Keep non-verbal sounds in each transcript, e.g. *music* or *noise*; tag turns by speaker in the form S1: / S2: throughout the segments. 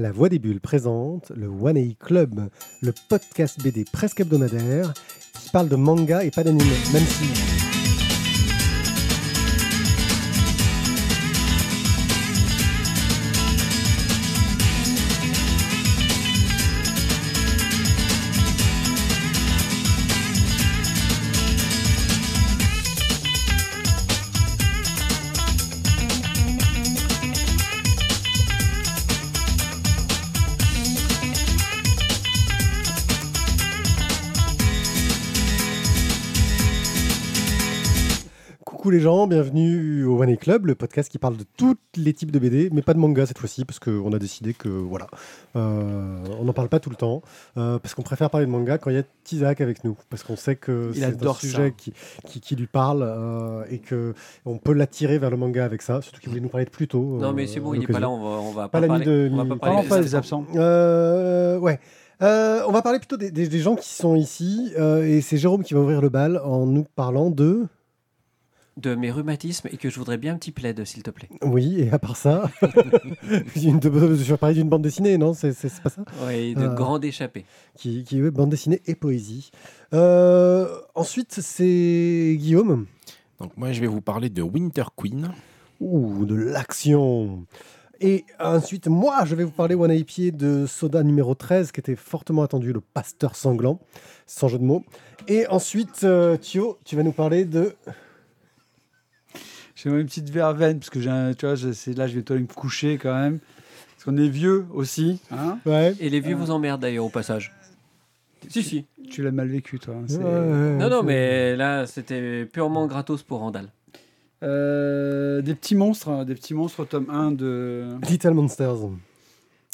S1: La Voix des Bulles présente le One A Club, le podcast BD presque hebdomadaire qui parle de manga et pas d'anime, même si gens, bienvenue au One A Club, le podcast qui parle de tous les types de BD, mais pas de manga cette fois-ci, parce qu'on a décidé que voilà, euh, on n'en parle pas tout le temps, euh, parce qu'on préfère parler de manga quand il y a Tizak avec nous, parce qu'on sait que
S2: Il
S1: c'est un
S2: adore
S1: sujet
S2: ça.
S1: qui, qui, qui lui parle euh, et que on peut l'attirer vers le manga avec ça, surtout qu'il voulait nous parler de plus tôt.
S3: Non,
S1: euh,
S3: mais c'est bon, il est pas là, on va, on va
S1: Pas
S3: pas, parler.
S1: de
S3: on va pas parler
S2: pas
S3: des
S2: des absents.
S1: Euh, ouais. Euh, on va parler plutôt des, des- des gens qui sont ici, euh, et c'est Jérôme qui va ouvrir le bal en nous parlant de...
S3: de mes rhumatismes et que je voudrais bien un petit plaid, s'il te plaît.
S1: Oui, et à part ça, *laughs* une, de, je vais parler d'une bande dessinée, non C'est pas ça?
S3: Oui, de
S1: Euh.
S3: grande échappée.
S1: qui, qui est bande dessinée et poésie. Euh, ensuite, c'est Guillaume.
S4: Donc moi je vais vous parler de Winter Queen.
S1: Ouh, de l'action. Et ensuite, moi, je vais vous parler One Eye Pied de Soda numéro 13, qui était fortement attendu, le pasteur sanglant, sans jeu de mots. Et ensuite, euh, Thio, tu vas nous parler de...
S2: J'ai une petite verveine, parce que j'ai un- tu vois, je- c'est là, je vais toi me coucher quand même. Parce qu'on est vieux aussi. Hein
S1: Ouais.
S3: Et les vieux
S1: Euh.
S3: vous emmerdent d'ailleurs au passage. Si, si.
S2: tu l'as mal vécu, toi. hein,
S3: Non, non, mais là, c'était purement gratos pour Randall.
S2: Euh, des petits monstres, hein, des petits monstres, tome 1 de,
S1: Little Monsters.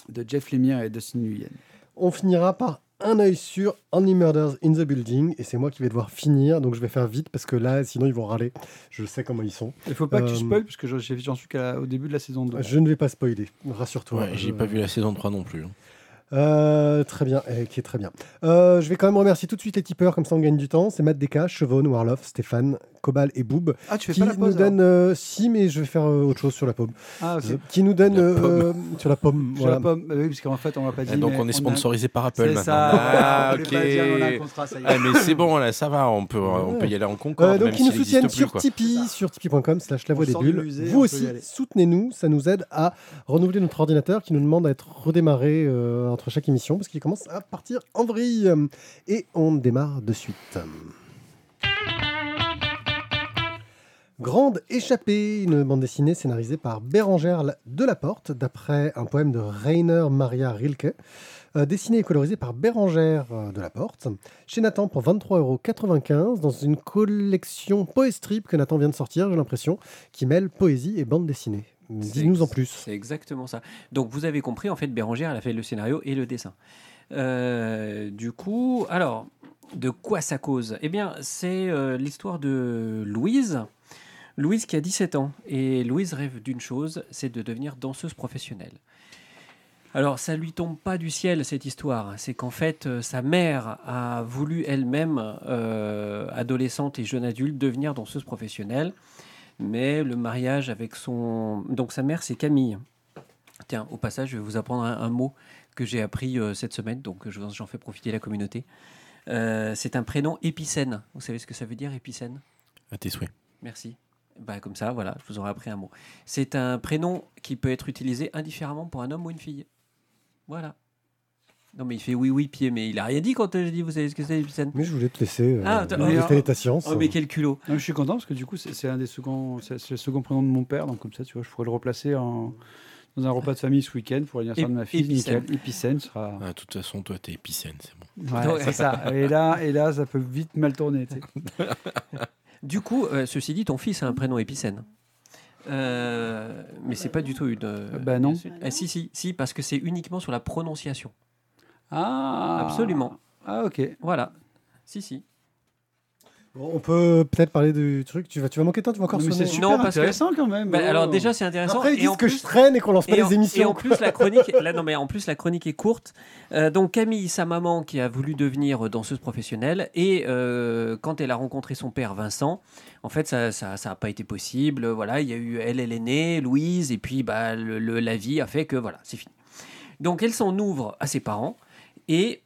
S2: de Jeff Lemire et Dustin Nguyen.
S1: On finira par un œil sur Only Murders in the Building. Et c'est moi qui vais devoir finir, donc je vais faire vite, parce que là, sinon, ils vont râler. Je sais comment ils sont.
S2: Il faut pas que
S1: Euh,
S2: tu spoil, parce que j'en suis qu'à- au début de la saison 2.
S1: Je ne vais pas spoiler, rassure-toi.
S4: Ouais, j'ai pas vu la saison 3 non plus. hein.
S1: Euh, très bien, eh, qui est très bien. Euh, je vais quand même remercier tout de suite les tipeurs, comme ça on gagne du temps. C'est Matt Deka, Chevon, Warloff, Stéphane, Cobal et Boob.
S2: Ah, tu fais
S1: Qui
S2: pas la
S1: nous
S2: pause
S1: donne. euh, si, mais je vais faire euh, autre chose sur la pomme.
S2: Ah, ok.
S1: Euh, qui nous donne.
S4: La
S1: euh, sur la pomme.
S2: Sur
S1: voilà.
S2: la pomme, bah oui, parce qu'en fait, on va pas dire.
S4: donc on est
S2: a-
S4: sponsorisé par Apple
S2: C'est
S4: maintenant.
S2: ça,
S4: Ah, *laughs* ok.
S2: pas le dire, on a un contrat, ça y est.
S4: Ah, mais c'est bon là, ça va, on peut, on peut y aller en concours.
S1: Euh, donc,
S4: même
S1: qui nous soutiennent sur
S4: quoi.
S1: Tipeee, sur tipeee.com, slash la voix des bulles.
S2: musée,
S1: Vous aussi, soutenez-nous. Ça nous aide à renouveler notre ordinateur qui nous demande à être redémarré entre chaque émission parce qu'il commence à partir en vrille. Et on démarre de suite. Grande échappée, une bande dessinée scénarisée par Bérangère Delaporte, d'après un poème de Rainer Maria Rilke, euh, dessinée et colorisée par Bérangère Delaporte, chez Nathan pour 23,95€ dans une collection Poestrip que Nathan vient de sortir, j'ai l'impression, qui mêle poésie et bande dessinée. Dis-nous en plus.
S3: C'est exactement ça. Donc, vous avez compris, en fait, Bérangère, elle a fait le scénario et le dessin. Euh, du coup, alors, de quoi ça cause? Eh bien, c'est euh, l'histoire de Louise. Louise qui a 17 ans. Et Louise rêve d'une chose, c'est de devenir danseuse professionnelle. Alors, ça lui tombe pas du ciel, cette histoire. C'est qu'en fait, euh, sa mère a voulu elle-même, euh, adolescente et jeune adulte, devenir danseuse professionnelle. Mais le mariage avec son... Donc, sa mère, c'est Camille. Tiens, au passage, je vais vous apprendre un, un mot que j'ai appris euh, cette semaine, donc je- j'en fais profiter la communauté. C'est un prénom épicène. Vous savez ce que ça veut dire, épicène?
S4: À tes souhaits.
S3: Merci. Bah, comme ça, voilà, je vous aurais appris un mot. C'est un prénom qui peut être utilisé indifféremment pour un homme ou une fille. Voilà. Non, mais il fait oui, oui, pied, mais il a rien dit quand euh, j'ai dit, vous savez ce que c'est, épicène
S1: Mais je voulais te laisser euh,
S3: Ah, t'as-
S1: manifester
S2: oh,
S1: ta science.
S3: Oh, mais quel culot
S2: Non, je suis content parce que du coup, c'est un des seconds, c'est le second prénom de mon père, donc comme ça, tu vois, je pourrais le replacer en, dans un repas de famille ce week-end pour l'anniversaire de ma fille.
S3: épicène.
S2: Nickel. Épicène sera.
S4: Ah, de toute façon, toi, t'es épicène, c'est bon.
S2: Ouais. c'est ça. Et là, et là, ça peut vite mal tourner. *laughs*
S3: Du coup, euh, ceci dit, ton fils a un prénom épicène. Euh, mais c'est pas du tout une. euh,
S2: Bah non.
S3: Ah, si, si, si, parce que c'est uniquement sur la prononciation.
S2: Ah.
S3: Absolument.
S2: Ah, ok.
S3: Voilà. Si, si.
S1: Bon, on peut peut-être parler du truc. Tu vas, tu vas manquer de temps, tu vas encore
S2: Non,
S1: sonner.
S2: c'est
S3: Non,
S2: super
S3: parce que-
S2: intéressant quand même.
S3: Bah,
S2: Oh.
S3: alors déjà, c'est intéressant.
S1: Après, ils
S3: et
S1: disent
S3: en
S1: que
S3: plus-
S1: je traîne et qu'on lance pas
S3: Et
S1: les émissions.
S3: et en plus, la chronique, là, non, mais en plus, la chronique est courte. Euh, donc, Camille, sa maman, qui a voulu devenir danseuse professionnelle, et euh, quand elle a rencontré son père Vincent, en fait, ça n'a ça, ça a pas été possible. Voilà, il y a eu elle, elle est née, Louise, et puis bah, le- le- la vie a fait que voilà, c'est fini. Donc elle s'en ouvre à ses parents et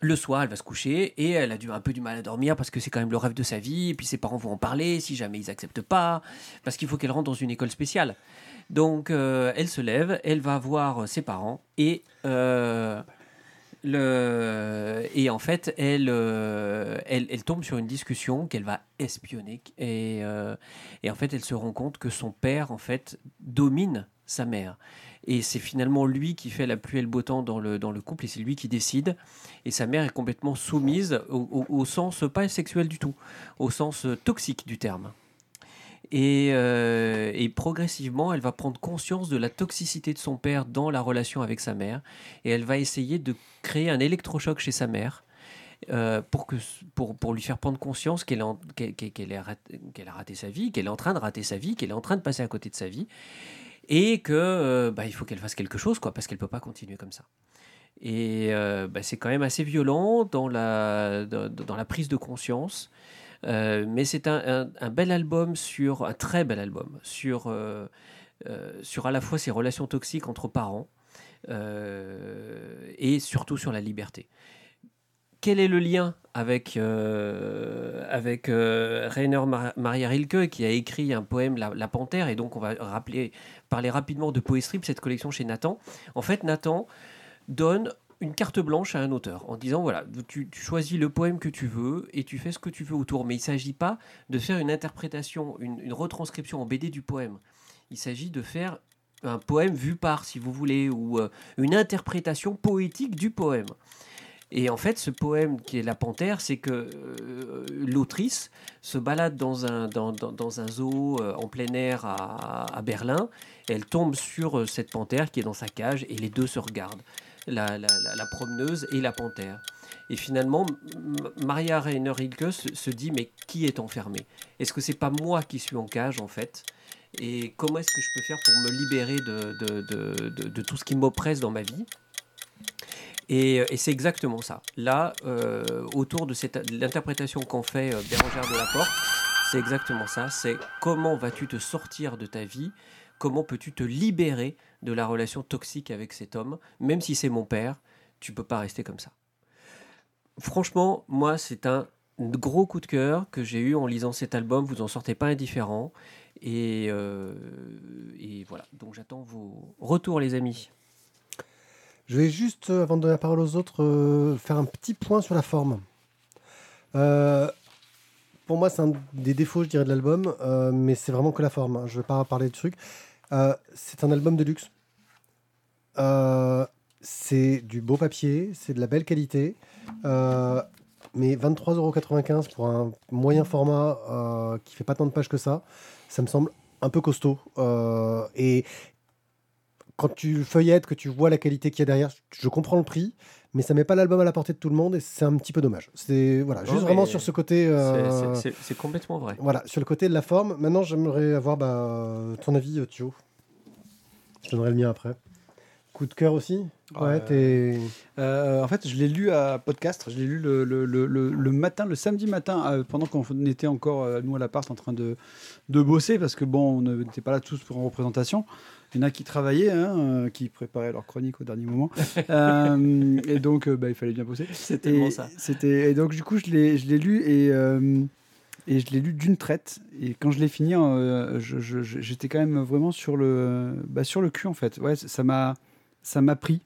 S3: le soir, elle va se coucher et elle a un peu du mal à dormir parce que c'est quand même le rêve de sa vie. Et puis ses parents vont en parler si jamais ils acceptent pas, parce qu'il faut qu'elle rentre dans une école spéciale. Donc euh, elle se lève, elle va voir ses parents et euh, le et en fait elle, euh, elle elle tombe sur une discussion qu'elle va espionner et euh, et en fait elle se rend compte que son père en fait domine sa mère et c'est finalement lui qui fait la pluie et le beau temps dans le dans le couple et c'est lui qui décide et sa mère est complètement soumise au, sens pas sexuel du tout au sens toxique du terme et, euh, et progressivement, elle va prendre conscience de la toxicité de son père dans la relation avec sa mère. Et elle va essayer de créer un électrochoc chez sa mère euh, pour, que, pour, pour lui faire prendre conscience qu'elle est rat- qu'elle a raté sa vie, qu'elle est en train de rater sa vie, qu'elle est en train de passer à côté de sa vie. Et que euh, bah, il faut qu'elle fasse quelque chose, quoi, parce qu'elle peut pas continuer comme ça. Et euh, bah, c'est quand même assez violent dans la, dans, la prise de conscience. Euh, mais c'est un, un- bel album sur un très bel album sur sur à la fois ces relations toxiques entre parents et surtout sur la liberté. Quel est le lien avec avec Rainer Mar- Maria Rilke qui a écrit un poème La Panthère? Et donc on va rappeler parler rapidement de Poestrip cette collection chez Nathan. En fait, Nathan donne une carte blanche à un auteur en disant voilà, tu, choisis le poème que tu veux et tu fais ce que tu veux autour. Mais il ne s'agit pas de faire une interprétation, une, une retranscription en BD du poème. Il s'agit de faire un poème vu par, si vous voulez, ou euh, une interprétation poétique du poème. Et en fait, ce poème qui est La Panthère, c'est que euh, l'autrice se balade dans un, dans, dans- un zoo euh, en plein air à, Berlin. Elle tombe sur euh, cette panthère qui est dans sa cage et les deux se regardent, la, la- promeneuse et la panthère. Et finalement, Maria Rainer Rilke se, dit mais qui est enfermé Est-ce que c'est pas moi qui suis en cage en fait? Et comment est-ce que je peux faire pour me libérer de, de- de- de tout ce qui m'oppresse dans ma vie? Et, et c'est exactement ça. Là, euh, autour de cette l'interprétation qu'en fait euh, Bérangère de la Porte, c'est exactement ça. C'est comment vas-tu te sortir de ta vie? Comment peux-tu te libérer de la relation toxique avec cet homme? Même si c'est mon père, tu peux pas rester comme ça. Franchement, moi, c'est un gros coup de cœur que j'ai eu en lisant cet album. Vous en sortez pas indifférent. Et, euh, et voilà. Donc j'attends vos retours, les amis.
S1: Je vais juste, euh, avant de donner la parole aux autres, euh, faire un petit point sur la forme. Euh, pour moi, c'est un des défauts, je dirais, de l'album, mais c'est vraiment que la forme. hein. Je ne vais pas parler de trucs. C'est un album de luxe. C'est du beau papier, c'est de la belle qualité. Mais 23,95€ pour un moyen format euh, qui fait pas tant de pages que ça, ça me semble un peu costaud. Et quand tu le feuillettes, que tu vois la qualité qu'il y a derrière, je comprends le prix, mais ça met pas l'album à la portée de tout le monde et c'est un petit peu dommage. C'est voilà, juste vraiment sur ce côté.
S3: C'est-
S1: euh,
S3: c'est- complètement vrai.
S1: voilà, sur le côté de la forme. Maintenant, j'aimerais avoir bah, ton avis, euh, Thio. Je donnerai le mien après. Coup de cœur aussi? Ouais.
S2: Euh, en fait, je l'ai lu à podcast. Je l'ai lu le, le- le- le- le matin, le samedi matin, euh, pendant qu'on était encore, euh, nous, à l'appart, en train de, de bosser, parce que bon, on n'était pas là tous pour en représentation. Il y en a qui travaillaient, hein, euh, qui préparaient leur chronique au dernier moment. *laughs* Euh, et donc, euh, bah, il fallait bien bosser.
S3: Tellement
S2: Et
S3: ça.
S2: C'était et donc du coup je l'ai je l'ai lu et euh, et je l'ai lu d'une traite et quand je l'ai fini euh, j'étais quand même vraiment sur le bah, sur le cul en fait ouais ça m'a ça m'a pris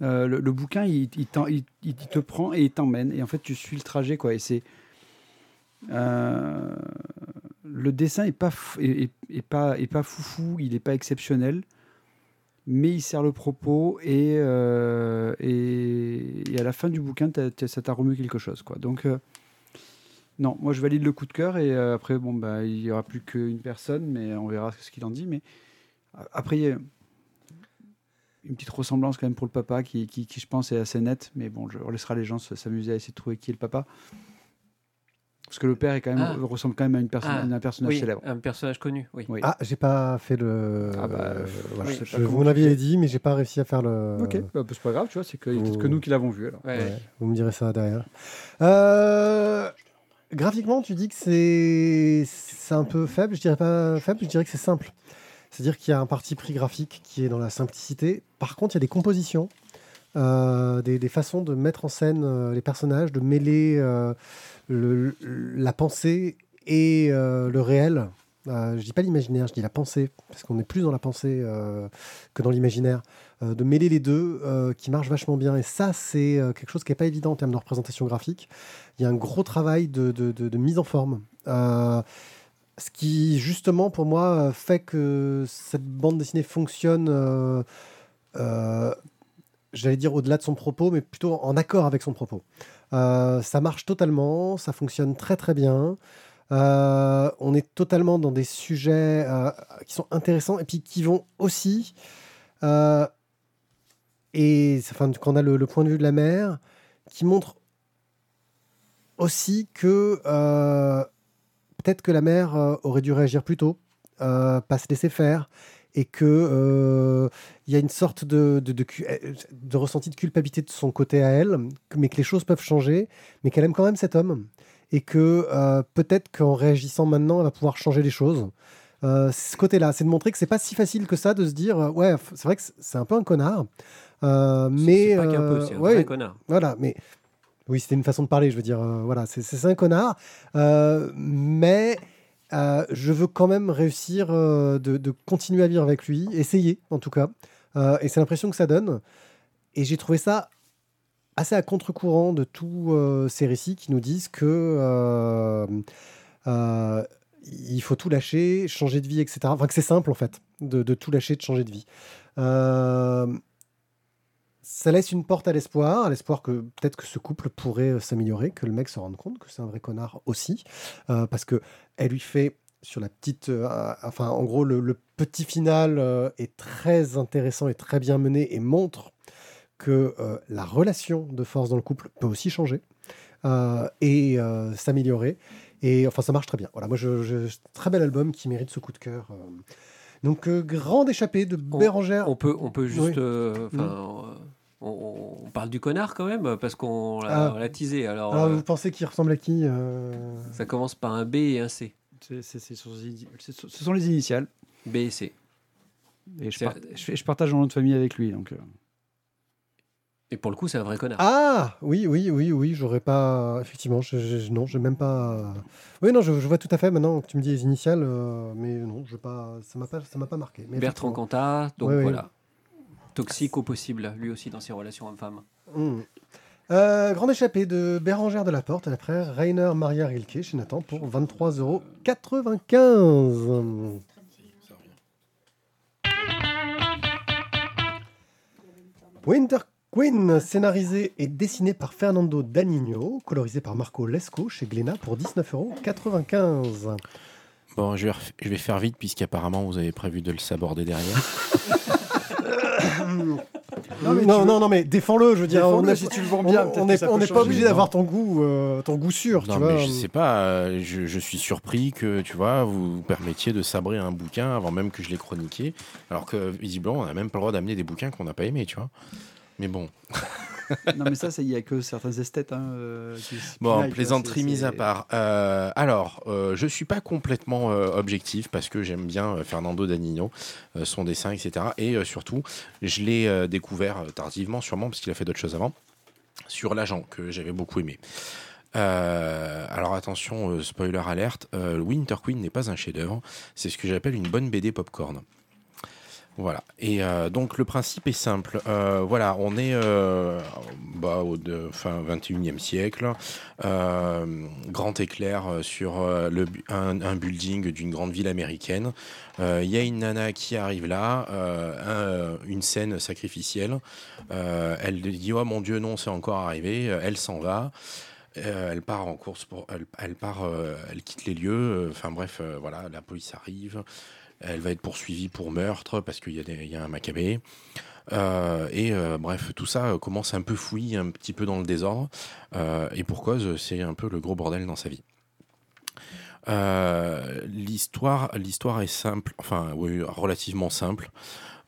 S2: le, le bouquin il, il, t'en- il- il te prend et il t'emmène et en fait tu suis le trajet quoi et c'est euh, le dessin est pas est, pas est pas foufou il est pas exceptionnel mais il sert le propos et, euh, et, et à la fin du bouquin, ça t'a remué quelque chose. Quoi. Donc, euh, non, moi je valide le coup de cœur et euh, après, bon, bah, il n'y aura plus qu'une personne, mais on verra ce qu'il en dit. Mais après, il y a une petite ressemblance quand même pour le papa qui, qui, je pense, est assez nette, mais bon, je laissera les gens se- s'amuser à essayer de trouver qui est le papa. Parce que le père est quand même,
S3: Ah.
S2: ressemble quand même à une personne,
S3: Ah,
S2: à un personnage
S3: Oui,
S2: célèbre.
S3: un personnage connu, oui.
S2: Oui.
S1: Ah, j'ai pas fait le.
S2: Ah bah,
S1: euh, voilà.
S2: je sais
S1: Je-
S2: pas comment
S1: vous l'aviez dit, mais j'ai pas réussi à faire le.
S2: Ok, bah, c'est pas grave, tu vois, c'est que,
S1: Oh.
S2: que nous qui l'avons vu alors.
S3: Ouais.
S1: Ouais, vous me direz ça derrière. Euh, graphiquement, tu dis que c'est c'est un peu faible. Je dirais pas faible, je dirais que c'est simple. C'est-à-dire qu'il y a un parti pris graphique qui est dans la simplicité. Par contre, il y a des compositions, euh, des, façons de mettre en scène euh, les personnages, de mêler euh, la pensée et le réel. Je dis pas l'imaginaire, je dis la pensée, parce qu'on est plus dans la pensée que dans l'imaginaire. De mêler les deux, qui marche vachement bien. Et ça, c'est quelque chose qui n'est pas évident en termes de représentation graphique. Il y a un gros travail de, mise en forme. Ce qui, justement, pour moi, fait que cette bande dessinée fonctionne, j'allais dire au-delà de son propos, mais plutôt en accord avec son propos. Euh, ça marche totalement, ça fonctionne très très bien. Euh, on est totalement dans des sujets euh, qui sont intéressants et puis qui vont aussi, et enfin, quand on a le, le point de vue de la mère, qui montre aussi que peut-être que la mère aurait dû réagir plus tôt, pas se laisser faire, et que euh, il y a une sorte de, de, de cu- euh, de ressenti de culpabilité de son côté à elle, mais que les choses peuvent changer, mais qu'elle aime quand même cet homme, et que euh, peut-être qu'en réagissant maintenant, elle va pouvoir changer les choses. Euh, c'est ce côté-là, c'est de montrer que c'est pas si facile que ça de se dire, ouais, c'est vrai que c'est- un peu un connard, mais
S3: pas qu'un peu, c'est un
S1: ouais,
S3: vrai connard.
S1: voilà, mais oui, c'était une façon de parler, je veux dire, voilà, c'est un connard, mais euh, je veux quand même réussir euh, de, continuer à vivre avec lui, essayer en tout cas, Euh, et c'est l'impression que ça donne. Et j'ai trouvé ça assez à contre-courant de tous ces récits qui nous disent que il faut tout lâcher, changer de vie, etc. Enfin, que c'est simple en fait, de tout lâcher, de changer de vie. Ça laisse une porte à l'espoir, à l'espoir que peut-être que ce couple pourrait euh, s'améliorer, que le mec se rende compte que c'est un vrai connard aussi, euh, parce que elle lui fait sur la petite, euh, enfin en gros le, petit final est très intéressant et très bien mené et montre que la relation de force dans le couple peut aussi changer et s'améliorer. Et enfin, ça marche très bien. Voilà, moi, je, je- très bel album qui mérite ce coup de cœur. Donc, euh, grande échappée de Bérangère.
S3: On peut, on peut juste.
S1: Oui.
S3: euh, enfin, euh, on, on parle du connard quand même, parce qu'on l'a
S1: Ah.
S3: teasé. Alors,
S1: Alors,
S3: euh,
S1: vous pensez qu'il ressemble à qui euh
S3: ça commence par un B et un C.
S2: C'est- c'est- c'est sur- c'est- ce sont les initiales.
S3: B et C.
S2: Et je, par- je je partage un nom de famille avec lui. Donc, euh,
S3: Et pour le coup, c'est un vrai connard.
S1: Ah oui, oui, oui, oui, j'aurais pas. Effectivement, je, je- non, je même pas. Oui, non, je, je vois tout à fait maintenant que tu me dis les initiales, euh, mais non, je pas. Ça m'a pas, ça m'a pas marqué. Mais
S3: Bertrand. Cantat, donc
S1: Ouais, ouais.
S3: voilà. Toxique au possible, lui aussi dans ses relations hommes-femmes.
S1: Hmm. Euh, grande échappée de Bérangère de la Porte après Rainer Maria Rilke chez Nathan pour 23,95€. Winter Queen, scénarisé et dessiné par Fernando Danino, colorisé par Marco Lesco chez Glénat pour 19,95€.
S4: Bon, je vais, je vais faire vite puisqu'apparemment vous avez prévu de le saborder derrière. *laughs*
S1: Non, non, non, non, mais défends-le, je veux dire. On n'est
S2: si tu le vends bien,
S1: on- n'est pas obligé d'avoir ton goût, euh, ton goût sûr,
S4: non,
S1: tu
S4: mais
S1: vois.
S4: je sais pas, euh, je, je suis surpris que tu vois, vous vous permettiez de sabrer un bouquin avant même que je l'ai chroniqué, alors que visiblement on n'a même pas le droit d'amener des bouquins qu'on n'a pas aimés, tu vois. Mais bon, *laughs*
S2: non, mais ça, il n'y a que certains esthètes. Hein, euh, qui-
S4: Bon,
S2: like,
S4: plaisanterie mise à part. Euh, alors, euh, je suis pas complètement objectif parce que j'aime bien Fernando Danino, son dessin, etc. Et surtout, je l'ai découvert tardivement, sûrement parce qu'il a fait d'autres choses avant, sur l'agent que j'avais beaucoup aimé. Euh, alors attention, euh, spoiler alerte, euh, Winter Queen n'est pas un chef-d'œuvre, c'est ce que j'appelle une bonne BD popcorn. Voilà. Et euh, donc le principe est simple. Euh, voilà, on est euh, bah, au fin 21e siècle. Euh, grand éclair sur un, building d'une grande ville américaine. Il y a une nana qui arrive là, un- une scène sacrificielle. Elle dit oh mon Dieu non c'est encore arrivé. Elle s'en va. Elle part en course pour, elle, part, elle quitte les lieux. Enfin bref, voilà, la police arrive. Elle va être poursuivie pour meurtre parce qu'il y, a un macabé. Euh, et euh, bref, tout ça euh, commence un peu fouillis, un petit peu dans le désordre. Et pour cause, c'est un peu le gros bordel dans sa vie. L'histoire, est simple, enfin relativement simple.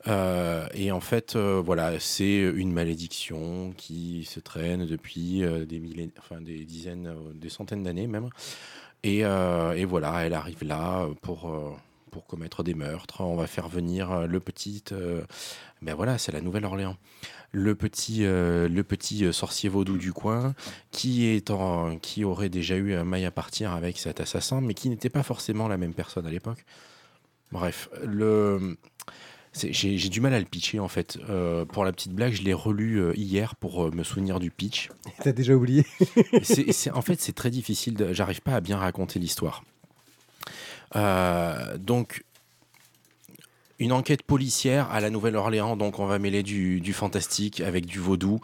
S4: Et en fait, voilà, c'est une malédiction qui se traîne depuis des enfin des dizaines, des centaines d'années même. Et, voilà, elle arrive là pour, pour commettre des meurtres. On va faire venir euh, le petit. euh, ben voilà, c'est la Nouvelle-Orléans. Le petit, euh, le petit sorcier vaudou du coin qui, est en, qui aurait déjà eu un maille à partir avec cet assassin, mais qui n'était pas forcément la même personne à l'époque. Bref, le. J'ai du mal à le pitcher en fait. Euh, pour la petite blague, je l'ai relu euh, hier pour euh, me souvenir du pitch. *laughs*
S1: T'as déjà oublié?
S4: C'est- en fait, c'est très difficile. J'arrive pas à bien raconter l'histoire. Euh, donc, une enquête policière à la Nouvelle-Orléans. Donc, on va mêler du, fantastique avec du vaudou.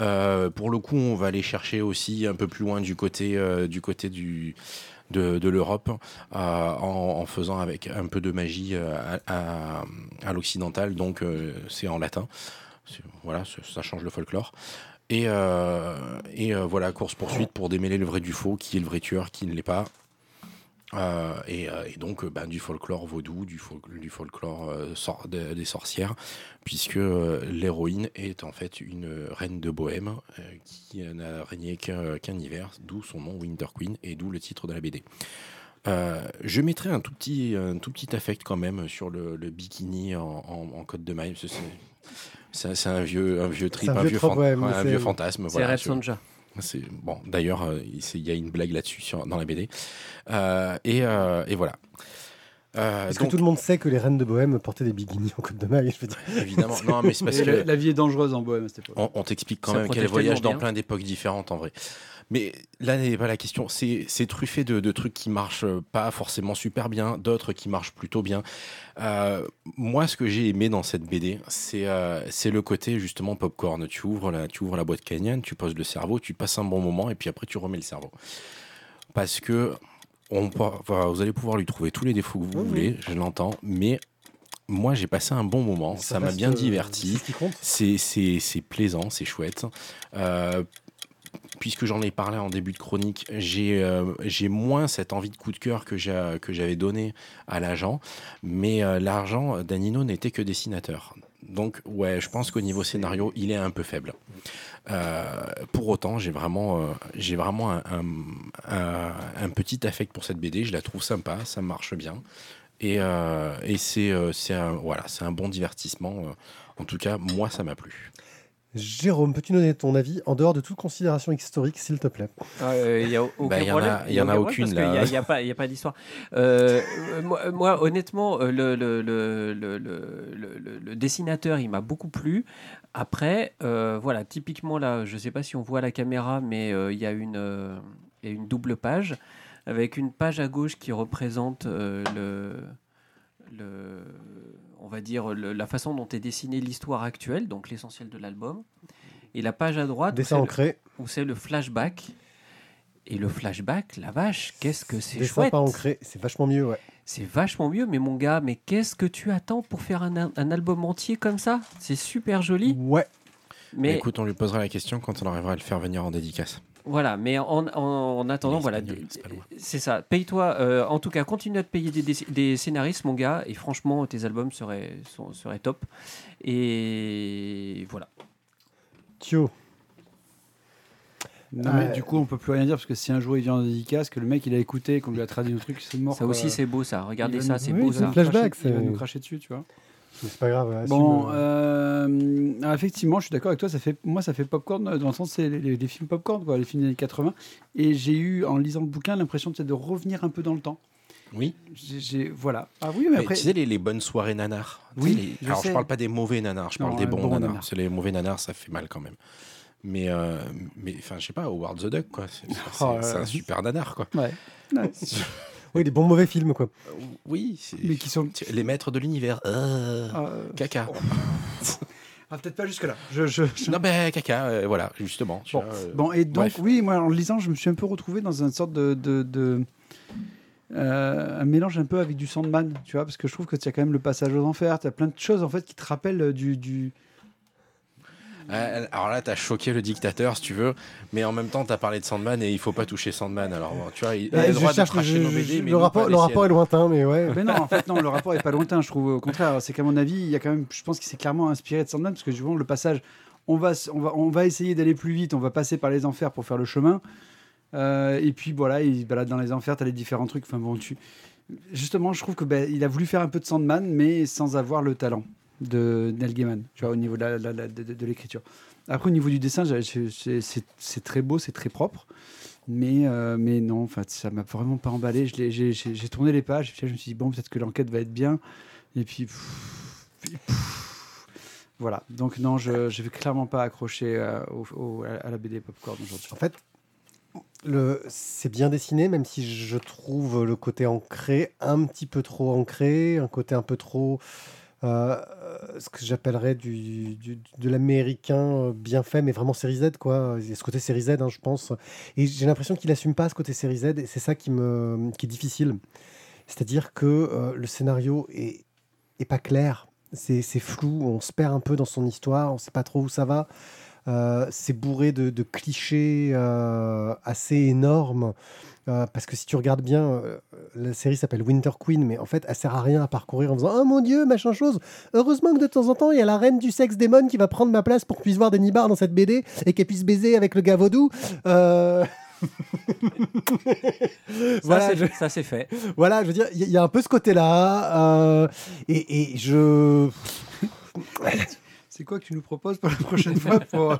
S4: Euh, pour le coup, on va aller chercher aussi un peu plus loin du côté, euh, du côté de, l'Europe, en, faisant avec un peu de magie à, à- l'occidental. Donc, c'est en latin. Voilà, ça- change le folklore. Et, voilà, course-poursuite pour démêler le vrai du faux, qui est le vrai tueur, qui ne l'est pas. Euh, et, euh, et donc, euh, ben, du folklore vaudou, du, fol- du folklore euh, sor- de- des sorcières, puisque euh, l'héroïne est en fait une reine de Bohème euh, qui n'a régné qu'un hiver, d'où son nom Winter Queen et d'où le titre de la BD. Euh, je mettrai un tout petit, un tout petit affect quand même sur le, le bikini en, en, en côte de maille. c'est- un vieux, un vieux trip,
S1: un
S4: un,
S1: vieux ouais,
S4: un fantasme.
S3: C'est
S4: voilà,
S3: Red
S4: sur-
S3: Sonja.
S4: C'est bon. D'ailleurs, euh, il y a une blague là-dessus sur- dans la BD. Euh, et, euh, et voilà. Euh,
S1: Est-ce que tout le monde sait que les reines de Bohème portaient des bikinis en côte de maille je veux dire.
S4: évidemment, non, mais c'est parce
S2: la,
S4: que
S2: la vie est dangereuse en Bohème à cette époque.
S4: on, on t'explique quand
S3: Ça
S4: même qu'elle voyage dans plein d'époques différentes en vrai. Mais là n'est pas la question. C'est truffé de, de trucs qui marchent pas forcément super bien, d'autres qui marchent plutôt bien. Euh, moi, ce que j'ai aimé dans cette BD, c'est euh, c'est le côté justement popcorn. Tu ouvres la, tu ouvres la boîte canyon, tu poses le cerveau, tu passes un bon moment et puis après tu remets le cerveau. Parce que on, enfin, vous allez pouvoir lui trouver tous les défauts que vous
S1: Oui,
S4: voulez, je l'entends, mais moi j'ai passé un bon moment, ça m'a bien
S1: euh,
S4: diverti.
S1: c'est ce
S4: plaisant, c'est chouette. Euh, puisque j'en ai parlé en début de chronique, j'ai euh, moins cette envie de coup de cœur que j'avais donné à l'agent. Mais euh, l'argent, Danino n'était que dessinateur. Donc, ouais, je pense qu'au niveau scénario, il est un peu faible. Euh, pour autant, j'ai vraiment, vraiment un, un- petit affect pour cette BD. Je la trouve sympa, ça marche bien. Et, et c'est voilà, c'est un bon divertissement. En tout cas, moi, ça m'a plu.
S1: Jérôme, peux-tu donner ton avis en dehors de toute considération historique, s'il te plaît?
S3: Il n'y a aucun
S4: Bah, y en a-
S3: problème.
S4: y en a
S3: aucun
S4: aucune,
S3: qu'il n'y a, pas, y a pas d'histoire. Euh, euh, moi, moi, honnêtement, euh, le, le, le, le, le- le- le- le dessinateur, il m'a beaucoup plu. Après, euh, voilà, typiquement là, je ne sais pas si on voit la caméra, mais euh, il y, a une, euh, il y a une double page avec une page à gauche qui représente euh, le, le, on va dire le- la façon dont est dessinée l'histoire actuelle, donc l'essentiel de l'album, et la page à droite où
S1: Dessin
S3: c'est le-
S1: ancré,
S3: où c'est le flashback. Et le flashback, la vache, qu'est-ce que c'est
S1: dessin
S3: chouette
S1: pas ancré, c'est vachement mieux, ouais.
S3: C'est vachement mieux, mais mon gars, mais qu'est-ce que tu attends pour faire un, un album entier comme ça? C'est super joli,
S1: Ouais,
S3: mais
S4: Écoute, on lui posera la question quand on arrivera à le faire venir en dédicace.
S3: Voilà. Mais en, en- en attendant, voilà,
S4: c'est
S3: ça. Paye-toi. euh, en tout cas, continue à te payer des, des- des scénaristes, mon gars, et franchement, tes albums seraient, sont- seraient top. Et voilà.
S1: Thio.
S2: Non, mais
S1: Euh,
S2: du coup, on peut plus rien dire parce que si un jour il vient en dédicace, que le mec il a écouté, qu'on lui a traduit un truc, c'est mort.
S3: ça
S2: quoi.
S3: aussi, c'est beau, ça. Regardez ça,
S2: nous-
S3: c'est
S1: oui,
S3: beau,
S1: c'est
S3: ça.
S1: un flashback,
S2: Il va nous cracher dessus, tu vois.
S1: C'est pas grave. assume,
S2: Bon,
S1: euh.
S2: euh, alors effectivement, je suis d'accord avec toi. Ça fait, moi, ça fait popcorn euh, dans le sens c'est les, les- les films popcorn, quoi, les films des années 80. Et j'ai eu, en lisant le bouquin, l'impression de revenir un peu dans le temps.
S4: Oui.
S2: J'ai, voilà. Ah oui, mais
S4: Mais
S2: après.
S4: tu sais, les, les bonnes soirées nanars. Tu
S2: Oui,
S4: sais,
S2: je
S4: Alors, je parle pas des mauvais nanars, je parle
S2: Non,
S4: des
S2: euh,
S4: bons
S2: bons
S4: nanars.
S2: nanars.
S4: C'est les mauvais nanars, ça fait mal quand même. Mais, euh, mais enfin, je sais pas, Howard the Duck, quoi. C'est c'est-
S2: Oh là.
S4: un super nanar, quoi.
S2: Ouais. Ouais. *laughs* *laughs*
S1: Oui, des bons mauvais films, quoi.
S4: Oui, c'est-
S2: mais qui sont.
S4: les maîtres de l'univers. Euh,
S2: euh,
S4: Caca. *laughs*
S2: ah, peut-être pas jusque-là. Je, je, je-
S4: Non, ben, caca, euh, voilà, justement.
S2: Bon,
S4: vois, euh,
S2: Bon, et donc,
S4: bref.
S2: oui, moi, en lisant, je me suis un peu retrouvé dans une sorte de. de, de- euh, un mélange un peu avec du Sandman, tu vois, parce que je trouve que tu as quand même le passage aux enfers, tu as plein de choses en fait qui te rappellent euh, du. du...
S4: Euh, Alors là, t'as choqué le dictateur, si tu veux, mais en même temps, t'as parlé de Sandman et il faut pas toucher Sandman. Alors, tu vois, il, il a
S1: Ouais,
S4: le droit de
S1: cherche-
S4: cracher
S1: je-
S4: nos
S1: je-
S4: BD, mais
S1: le rapport, le est lointain, mais ouais.
S2: Mais non, en fait, non, le rapport est pas lointain, je trouve. Au contraire, c'est qu'à mon avis, il y a quand même. Je pense qu'il s'est clairement inspiré de Sandman, parce que justement, le passage. On va, on va, on va essayer d'aller plus vite, on va passer par les enfers pour faire le chemin. Euh, et puis voilà, il se balade dans les enfers, tu as les différents trucs. Enfin bon, tu. Justement, je trouve que ben, il a voulu faire un peu de Sandman, mais sans avoir le talent de Neil Gaiman, tu vois, au niveau de, l'écriture. Après, au niveau du dessin, c'est- très beau, c'est très propre. Mais, euh, mais non, en fait, ça m'a vraiment pas emballé. J'ai tourné les pages, je me suis dit, bon, peut-être que l'enquête va être bien. Et puis, voilà. Donc, non, je ne vais clairement pas accrocher euh, à la BD Popcorn aujourd'hui.
S1: En fait, c'est bien dessiné, même si je trouve le côté ancré un petit peu trop ancré, un côté un peu trop. Euh, euh, ce que j'appellerais du, de l'américain euh, bien fait, mais vraiment série Z, quoi. Il y a ce côté série Z, hein, je pense. Et j'ai l'impression qu'il assume pas ce côté série Z, et c'est ça qui, me, qui est difficile. C'est-à-dire que le scénario est, est pas clair, c'est flou, on se perd un peu dans son histoire, on sait pas trop où ça va. Euh, c'est bourré de, de clichés euh, assez énormes. Euh, parce que si tu regardes bien, la série s'appelle Winter Queen, mais en fait, elle sert à rien à parcourir en faisant Oh mon dieu, machin chose. Heureusement que de temps en temps, il y a la reine du sexe démon qui va prendre ma place pour qu'on puisse voir des nibards dans cette BD et qu'elle puisse baiser avec le gars vaudou. *laughs*
S3: Ça,
S1: voilà,
S3: c'est-
S1: je-
S3: ça, c'est fait.
S1: voilà, je veux dire, il y, a- il y a un peu ce côté-là. et, et je. *laughs*
S2: C'est quoi que tu nous proposes pour la prochaine fois pour...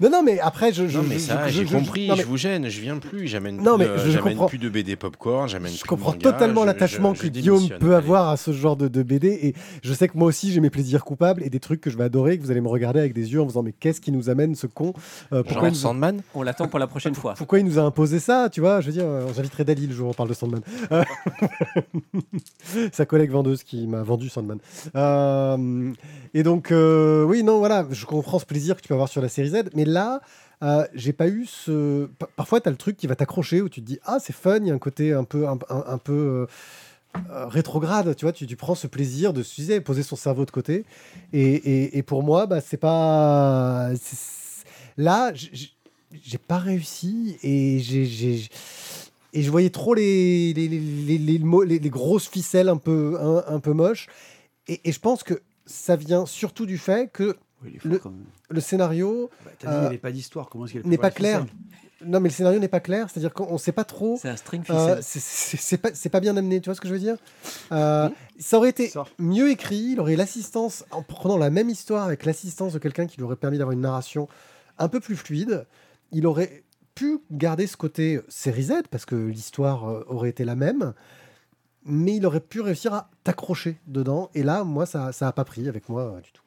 S1: Non, non, mais après, je. je
S4: Non, mais ça, j'ai
S1: je-
S4: compris, je vous gêne, je viens plus, j'amène plus,
S1: comprends.
S4: plus de BD popcorn, j'amène
S1: Je
S4: plus de
S1: comprends
S4: manga,
S1: totalement l'attachement que Guillaume peut
S4: allez.
S1: avoir à ce genre de, de BD. Et je sais que moi aussi, j'ai mes plaisirs coupables et des trucs que je vais adorer, que vous allez me regarder avec des yeux en me disant Mais qu'est-ce qui nous amène ce con Euh, pourquoi,
S4: Genre
S1: nous
S4: Sandman?
S3: On l'attend pour la prochaine fois. *laughs*
S1: pourquoi il nous a imposé ça Tu vois, je veux dire, euh, j'inviterai Dali le jour où on parle de Sandman. Euh, *laughs* Sa collègue vendeuse qui m'a vendu Sandman. Et donc, euh, oui, non, voilà, je comprends ce plaisir que tu peux avoir sur la série Z, mais là. euh, j'ai pas eu ce. pa- Parfois, tu as le truc qui va t'accrocher où tu te dis Ah, c'est fun, il y a un côté un peu, un, peu euh, euh, rétrograde, tu vois, tu, tu prends ce plaisir de se poser son cerveau de côté. Et, et- pour moi, bah, c'est pas. Là, j'ai pas réussi et j'ai. Et je voyais trop les, les, les, les- grosses ficelles un peu, un, peu moches. Et je pense que ça vient surtout du fait que
S2: Oui, fort
S1: Le- scénario
S2: Bah, dit,
S1: euh,
S2: n'y avait pas d'histoire. Comment est-ce qu'elle
S1: n'est pas clair. Non, mais le scénario n'est pas clair, c'est-à-dire qu'on ne sait pas trop.
S3: C'est un string
S1: Euh, c'est- pas, bien amené, tu vois ce que je veux dire? Euh, Ça aurait été mieux écrit, il aurait eu l'assistance, en prenant la même histoire avec l'assistance de quelqu'un qui lui aurait permis d'avoir une narration un peu plus fluide, il aurait pu garder ce côté série Z, parce que l'histoire euh, aurait été la même, mais il aurait pu réussir à t'accrocher dedans, et là, moi, ça n'a pas pris avec moi euh, du tout.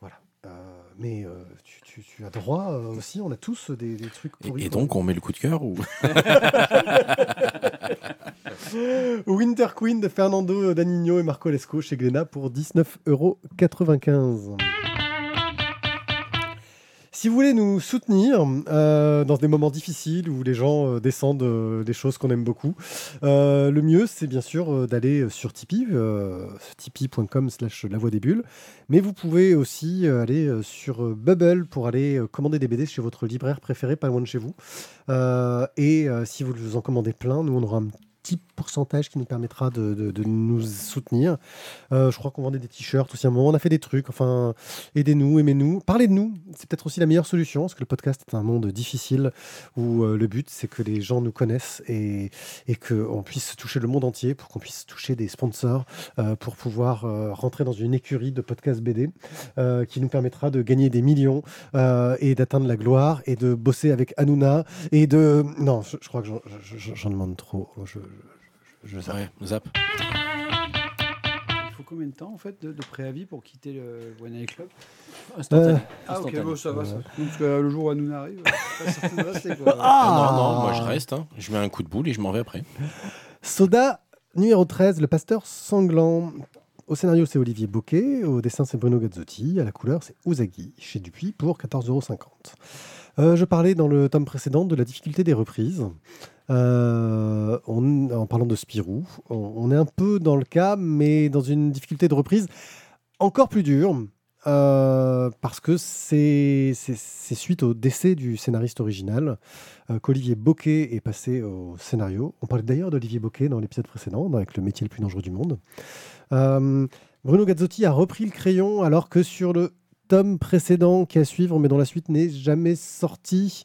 S1: Voilà. Euh, mais euh, tu, tu- tu as droit aussi, on a tous des, des trucs.
S4: Et, et donc, on met le coup de cœur ou? *laughs*
S1: Winter Queen de Fernando Danigno et Marco Lesco chez Glénat pour 19,95€. Si vous voulez nous soutenir euh, dans des moments difficiles où les gens euh, descendent euh, des choses qu'on aime beaucoup, le mieux c'est bien sûr d'aller sur Tipeee, tipeee.com slash la voix des bulles, mais vous pouvez aussi aller sur Bubble pour aller commander des BD chez votre libraire préféré, pas loin de chez vous. Et si vous vous en commandez plein, nous on aura un petit pourcentage qui nous permettra de, de- nous soutenir. Euh, je crois qu'on vendait des t-shirts aussi à un moment. On a fait des trucs. Enfin, aidez-nous, aimez-nous. Parlez de nous. C'est peut-être aussi la meilleure solution parce que le podcast est un monde difficile où euh, le but c'est que les gens nous connaissent et, et qu'on puisse toucher le monde entier pour qu'on puisse toucher des sponsors euh, pour pouvoir rentrer dans une écurie de podcast BD qui nous permettra de gagner des millions et d'atteindre la gloire et de bosser avec Hanouna et de. Non, je, je crois que j'en- je- je- j'en demande trop. Je, je, je-
S4: Ouais, zap.
S2: Il faut combien de temps en fait de, de préavis pour quitter le One Night Club?
S3: Instantané.
S1: Euh,
S2: Ah ok,
S3: Instantané.
S2: bon, ça va. Ça.
S1: Ouais.
S2: Parce que euh, le jour où Hanouna arrive, euh, pas certain de rester quoi.
S1: Ah
S4: non, non, moi je reste. hein. Je mets un coup de boule et je m'en vais après.
S1: Soda numéro 13, le pasteur sanglant. Au scénario, c'est Olivier Bocquet. Au dessin, c'est Bruno Gazzotti. À la couleur, c'est Ozagi, chez Dupuis, pour 14,50€. Euh, je parlais dans le tome précédent de la difficulté des reprises. Euh, on- en parlant de Spirou, on, est un peu dans le cas, mais dans une difficulté de reprise encore plus dure. euh, parce que c'est suite au décès du scénariste original qu'Olivier Bocquet est passé au scénario. On parlait d'ailleurs d'Olivier Bocquet dans l'épisode précédent, avec le métier le plus dangereux du monde. Bruno Gazzotti a repris le crayon alors que sur le tome précédent qui est à suivre, mais dont la suite n'est jamais sortie,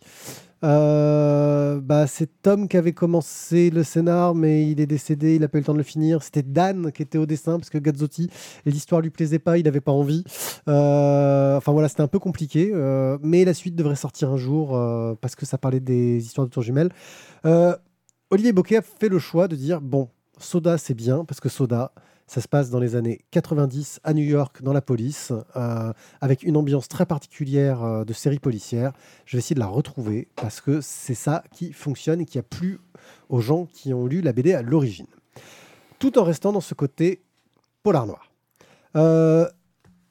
S1: Euh, bah, c'est Tom qui avait commencé le scénar, mais il est décédé, il n'a pas eu le temps de le finir. C'était Dan qui était au dessin, parce que Gazzotti, l'histoire lui plaisait pas, il n'avait pas envie. Euh, enfin voilà, c'était un peu compliqué, euh, mais la suite devrait sortir un jour, euh, parce que ça parlait des histoires de tours jumelles. Olivier Bocquet a fait le choix de dire, bon, Soda c'est bien, parce que Soda, ça se passe dans les années 90 à New York, dans la police, euh, avec une ambiance très particulière euh, de série policière. Je vais essayer de la retrouver parce que c'est ça qui fonctionne et qui a plu aux gens qui ont lu la BD à l'origine. Tout en restant dans ce côté polar noir. Euh,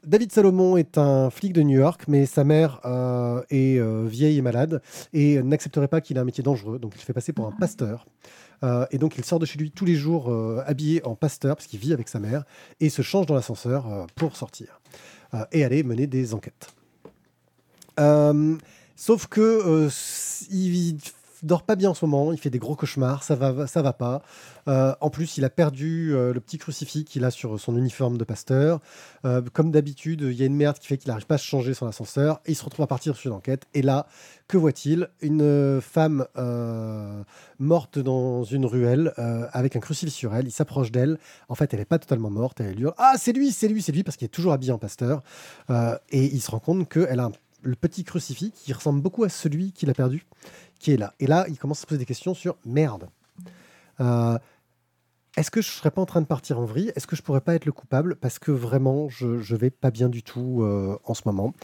S1: David Salomon est un flic de New York, mais sa mère euh, est euh, vieille et malade et n'accepterait pas qu'il ait un métier dangereux, donc il se fait passer pour un pasteur. Euh, et donc il sort de chez lui tous les jours habillé en pasteur, parce qu'il vit avec sa mère, et se change dans l'ascenseur pour sortir et aller mener des enquêtes. Sauf que il dort pas bien en ce moment, il fait des gros cauchemars, ça va, ça va pas. Euh, en plus, il a perdu euh, le petit crucifix qu'il a sur son uniforme de pasteur. Euh, comme d'habitude, il y a une merde qui fait qu'il n'arrive pas à changer son ascenseur. Et il se retrouve à partir sur une enquête. Et là, que voit-il? Une femme morte dans une ruelle avec un crucifix sur elle. Il s'approche d'elle. En fait, elle n'est pas totalement morte. Elle lui hurle Ah, c'est lui, c'est lui, c'est lui, parce qu'il est toujours habillé en pasteur. Et il se rend compte qu'elle a le petit crucifix qui ressemble beaucoup à celui qu'il a perdu, Et là, il commence à se poser des questions sur merde. Euh, est-ce que je serais pas en train de partir en vrille? Est-ce que je pourrais pas être le coupable? Parce que vraiment, je, je vais pas bien du tout euh, en ce moment.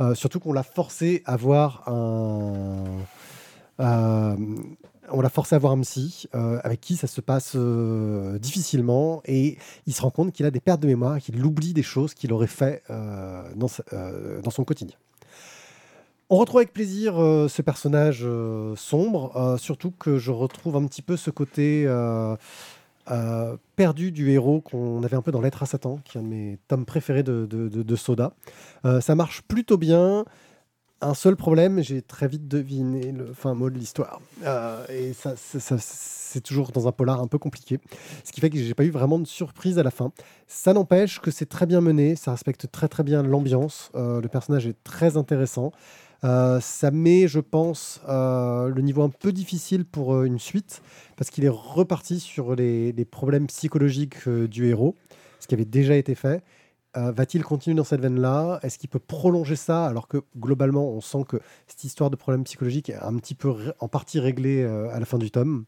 S1: Euh, surtout qu'on l'a forcé à voir un. on l'a forcé à voir un psy avec qui ça se passe difficilement et il se rend compte qu'il a des pertes de mémoire, qu'il oublie des choses qu'il aurait fait dans son quotidien. On retrouve avec plaisir euh, ce personnage euh, sombre, euh, surtout que je retrouve un petit peu ce côté perdu du héros qu'on avait un peu dans Lettre à Satan, qui est un de mes tomes préférés de, Soda. Ça marche plutôt bien. Un seul problème, j'ai très vite deviné le fin mot de l'histoire. Et ça, ça- c'est toujours dans un polar un peu compliqué. Ce qui fait que j'ai pas eu vraiment de surprise à la fin. Ça n'empêche que c'est très bien mené, ça respecte très très bien l'ambiance. Le personnage est très intéressant. Euh, ça met, je pense, euh, le niveau un peu difficile pour euh, une suite, parce qu'il est reparti sur les, les problèmes psychologiques du héros, ce qui avait déjà été fait. Va-t-il continuer dans cette veine-là? Est-ce qu'il peut prolonger ça alors que globalement on sent que cette histoire de problème psychologique est un petit peu en partie réglée à la fin du tome?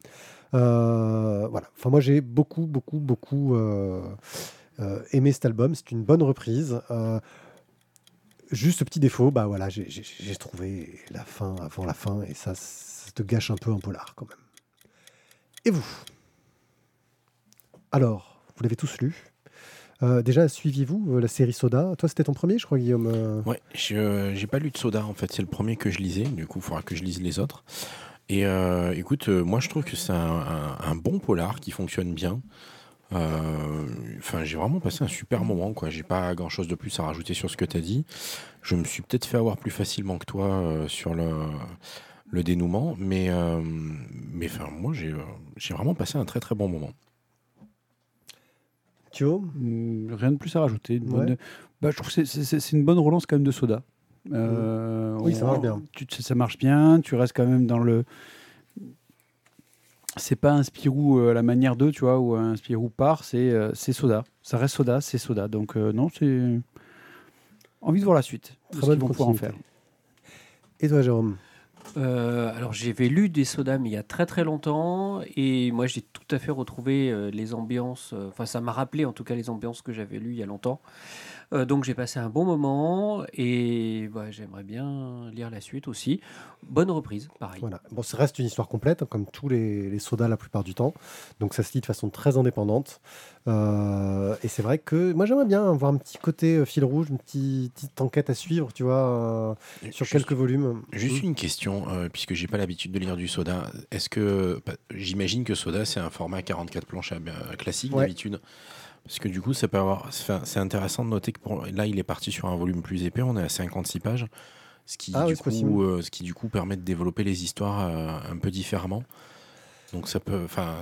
S1: Voilà. Enfin moi j'ai beaucoup beaucoup beaucoup aimé cet album. C'est une bonne reprise. Juste petit défaut, bah voilà, j'ai- trouvé la fin avant la fin et ça, ça te gâche un peu un polar quand même. Et vous? Alors, vous l'avez tous lu Euh, déjà, suiviez-vous euh, la série Soda? Toi, c'était ton premier, je crois, Guillaume euh,
S4: Ouais, euh, j'ai pas lu de Soda en fait, c'est le premier que je lisais, du coup il faudra que je lise les autres. Et écoute, moi je trouve que c'est un- un bon polar qui fonctionne bien. Euh, Enfin, j'ai vraiment passé un super moment, quoi. J'ai pas grand chose de plus à rajouter sur ce que tu as dit. Je me suis peut-être fait avoir plus facilement que toi euh, sur le, le dénouement, mais, euh, mais enfin, moi j'ai euh, j'ai vraiment passé un très très bon moment.
S1: Thio
S2: Mm, Rien de plus à rajouter. Une bonne-
S1: Ouais.
S2: bah, je trouve que c'est- c'est c'est une bonne relance quand même de Soda. Euh,
S1: Oui, ça marche bien.
S2: Tu, ça marche bien, tu restes quand même dans le. C'est pas un Spirou euh, à la manière d'eux, tu vois, où un Spirou part, c'est euh, c'est Soda. Ça reste Soda, c'est Soda. Donc, euh, non, c'est. Envie de voir la suite.
S1: Très
S2: ce
S1: bonne
S2: vont pouvoir en
S1: continuité.
S2: faire.
S1: Et toi, Jérôme?
S3: Euh, alors j'avais lu des sodas mais il y a très très longtemps et moi j'ai tout à fait retrouvé euh, les ambiances, euh, enfin ça m'a rappelé en tout cas les ambiances que j'avais lues il y a longtemps. Euh, donc j'ai passé un bon moment et bah, j'aimerais bien lire la suite aussi. Bonne reprise, pareil.
S1: Voilà. Bon, ça reste une histoire complète, hein, comme tous les, les sodas la plupart du temps. Donc ça se lit de façon très indépendante. Euh, et c'est vrai que moi j'aimerais bien avoir un petit côté euh, fil rouge, une petite, petite enquête à suivre, tu vois, euh, sur
S4: Juste-
S1: quelques volumes.
S4: Juste
S1: Mm.
S4: une question, euh, puisque j'ai pas l'habitude de lire du soda. Est-ce que bah, j'imagine que soda c'est un format 44 planches euh, classique
S1: Ouais.
S4: d'habitude Parce que du coup, ça peut avoir. C'est intéressant de noter que pour, là, il est parti sur un volume plus épais. On est à 56 pages, ce qui,
S1: Ah
S4: du,
S1: oui,
S4: coup, euh, ce qui du coup permet de développer les histoires euh, un peu différemment. Donc ça peut. Enfin,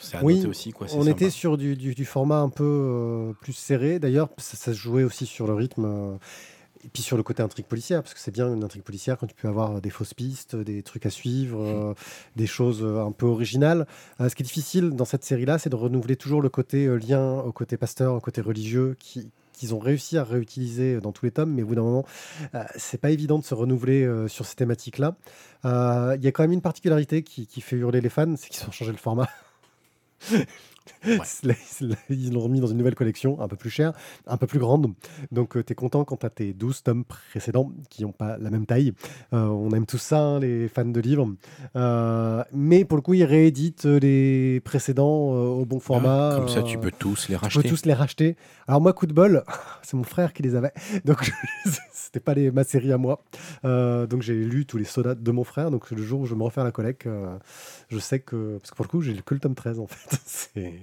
S4: c'est à
S1: Oui,
S4: noter aussi. Quoi,
S1: On
S4: sympa.
S1: était sur du, du- du format un peu euh, plus serré. D'ailleurs, ça, ça se jouait aussi sur le rythme. Euh. et puis sur le côté intrigue policière, parce que c'est bien une intrigue policière quand tu peux avoir des fausses pistes, des trucs à suivre, euh, des choses euh, un peu originales. Euh, ce qui est difficile dans cette série-là, c'est de renouveler toujours le côté euh, lien au côté pasteur, au côté religieux, qui qu'ils ont réussi à réutiliser dans tous les tomes, mais au bout d'un moment, euh, c'est pas évident de se renouveler euh, sur ces thématiques-là. Euh, Il y a quand même une particularité qui, qui fait hurler les fans, c'est qu'ils ont changé le format. *laughs* Ils l'ont remis dans une nouvelle collection, un peu plus chère, un peu plus grande. Donc, tu es content quand tu as tes 12 tomes précédents qui n'ont pas la même taille. Euh, on aime tout ça, hein, les fans de livres. Euh, mais pour le coup, ils rééditent les précédents euh, au bon format.
S4: Comme ça, tu
S1: euh,
S4: peux tous les
S1: tu peux
S4: racheter.
S1: tous les racheter. Alors moi, coup de bol, *laughs* c'est mon frère qui les avait, donc *laughs* c'était pas les, ma série à moi. Euh, donc j'ai lu tous les sodas de mon frère. Donc le jour où je me refais la collecte, euh, je sais que parce que pour le coup, j'ai que le tome 13 en fait. C'est-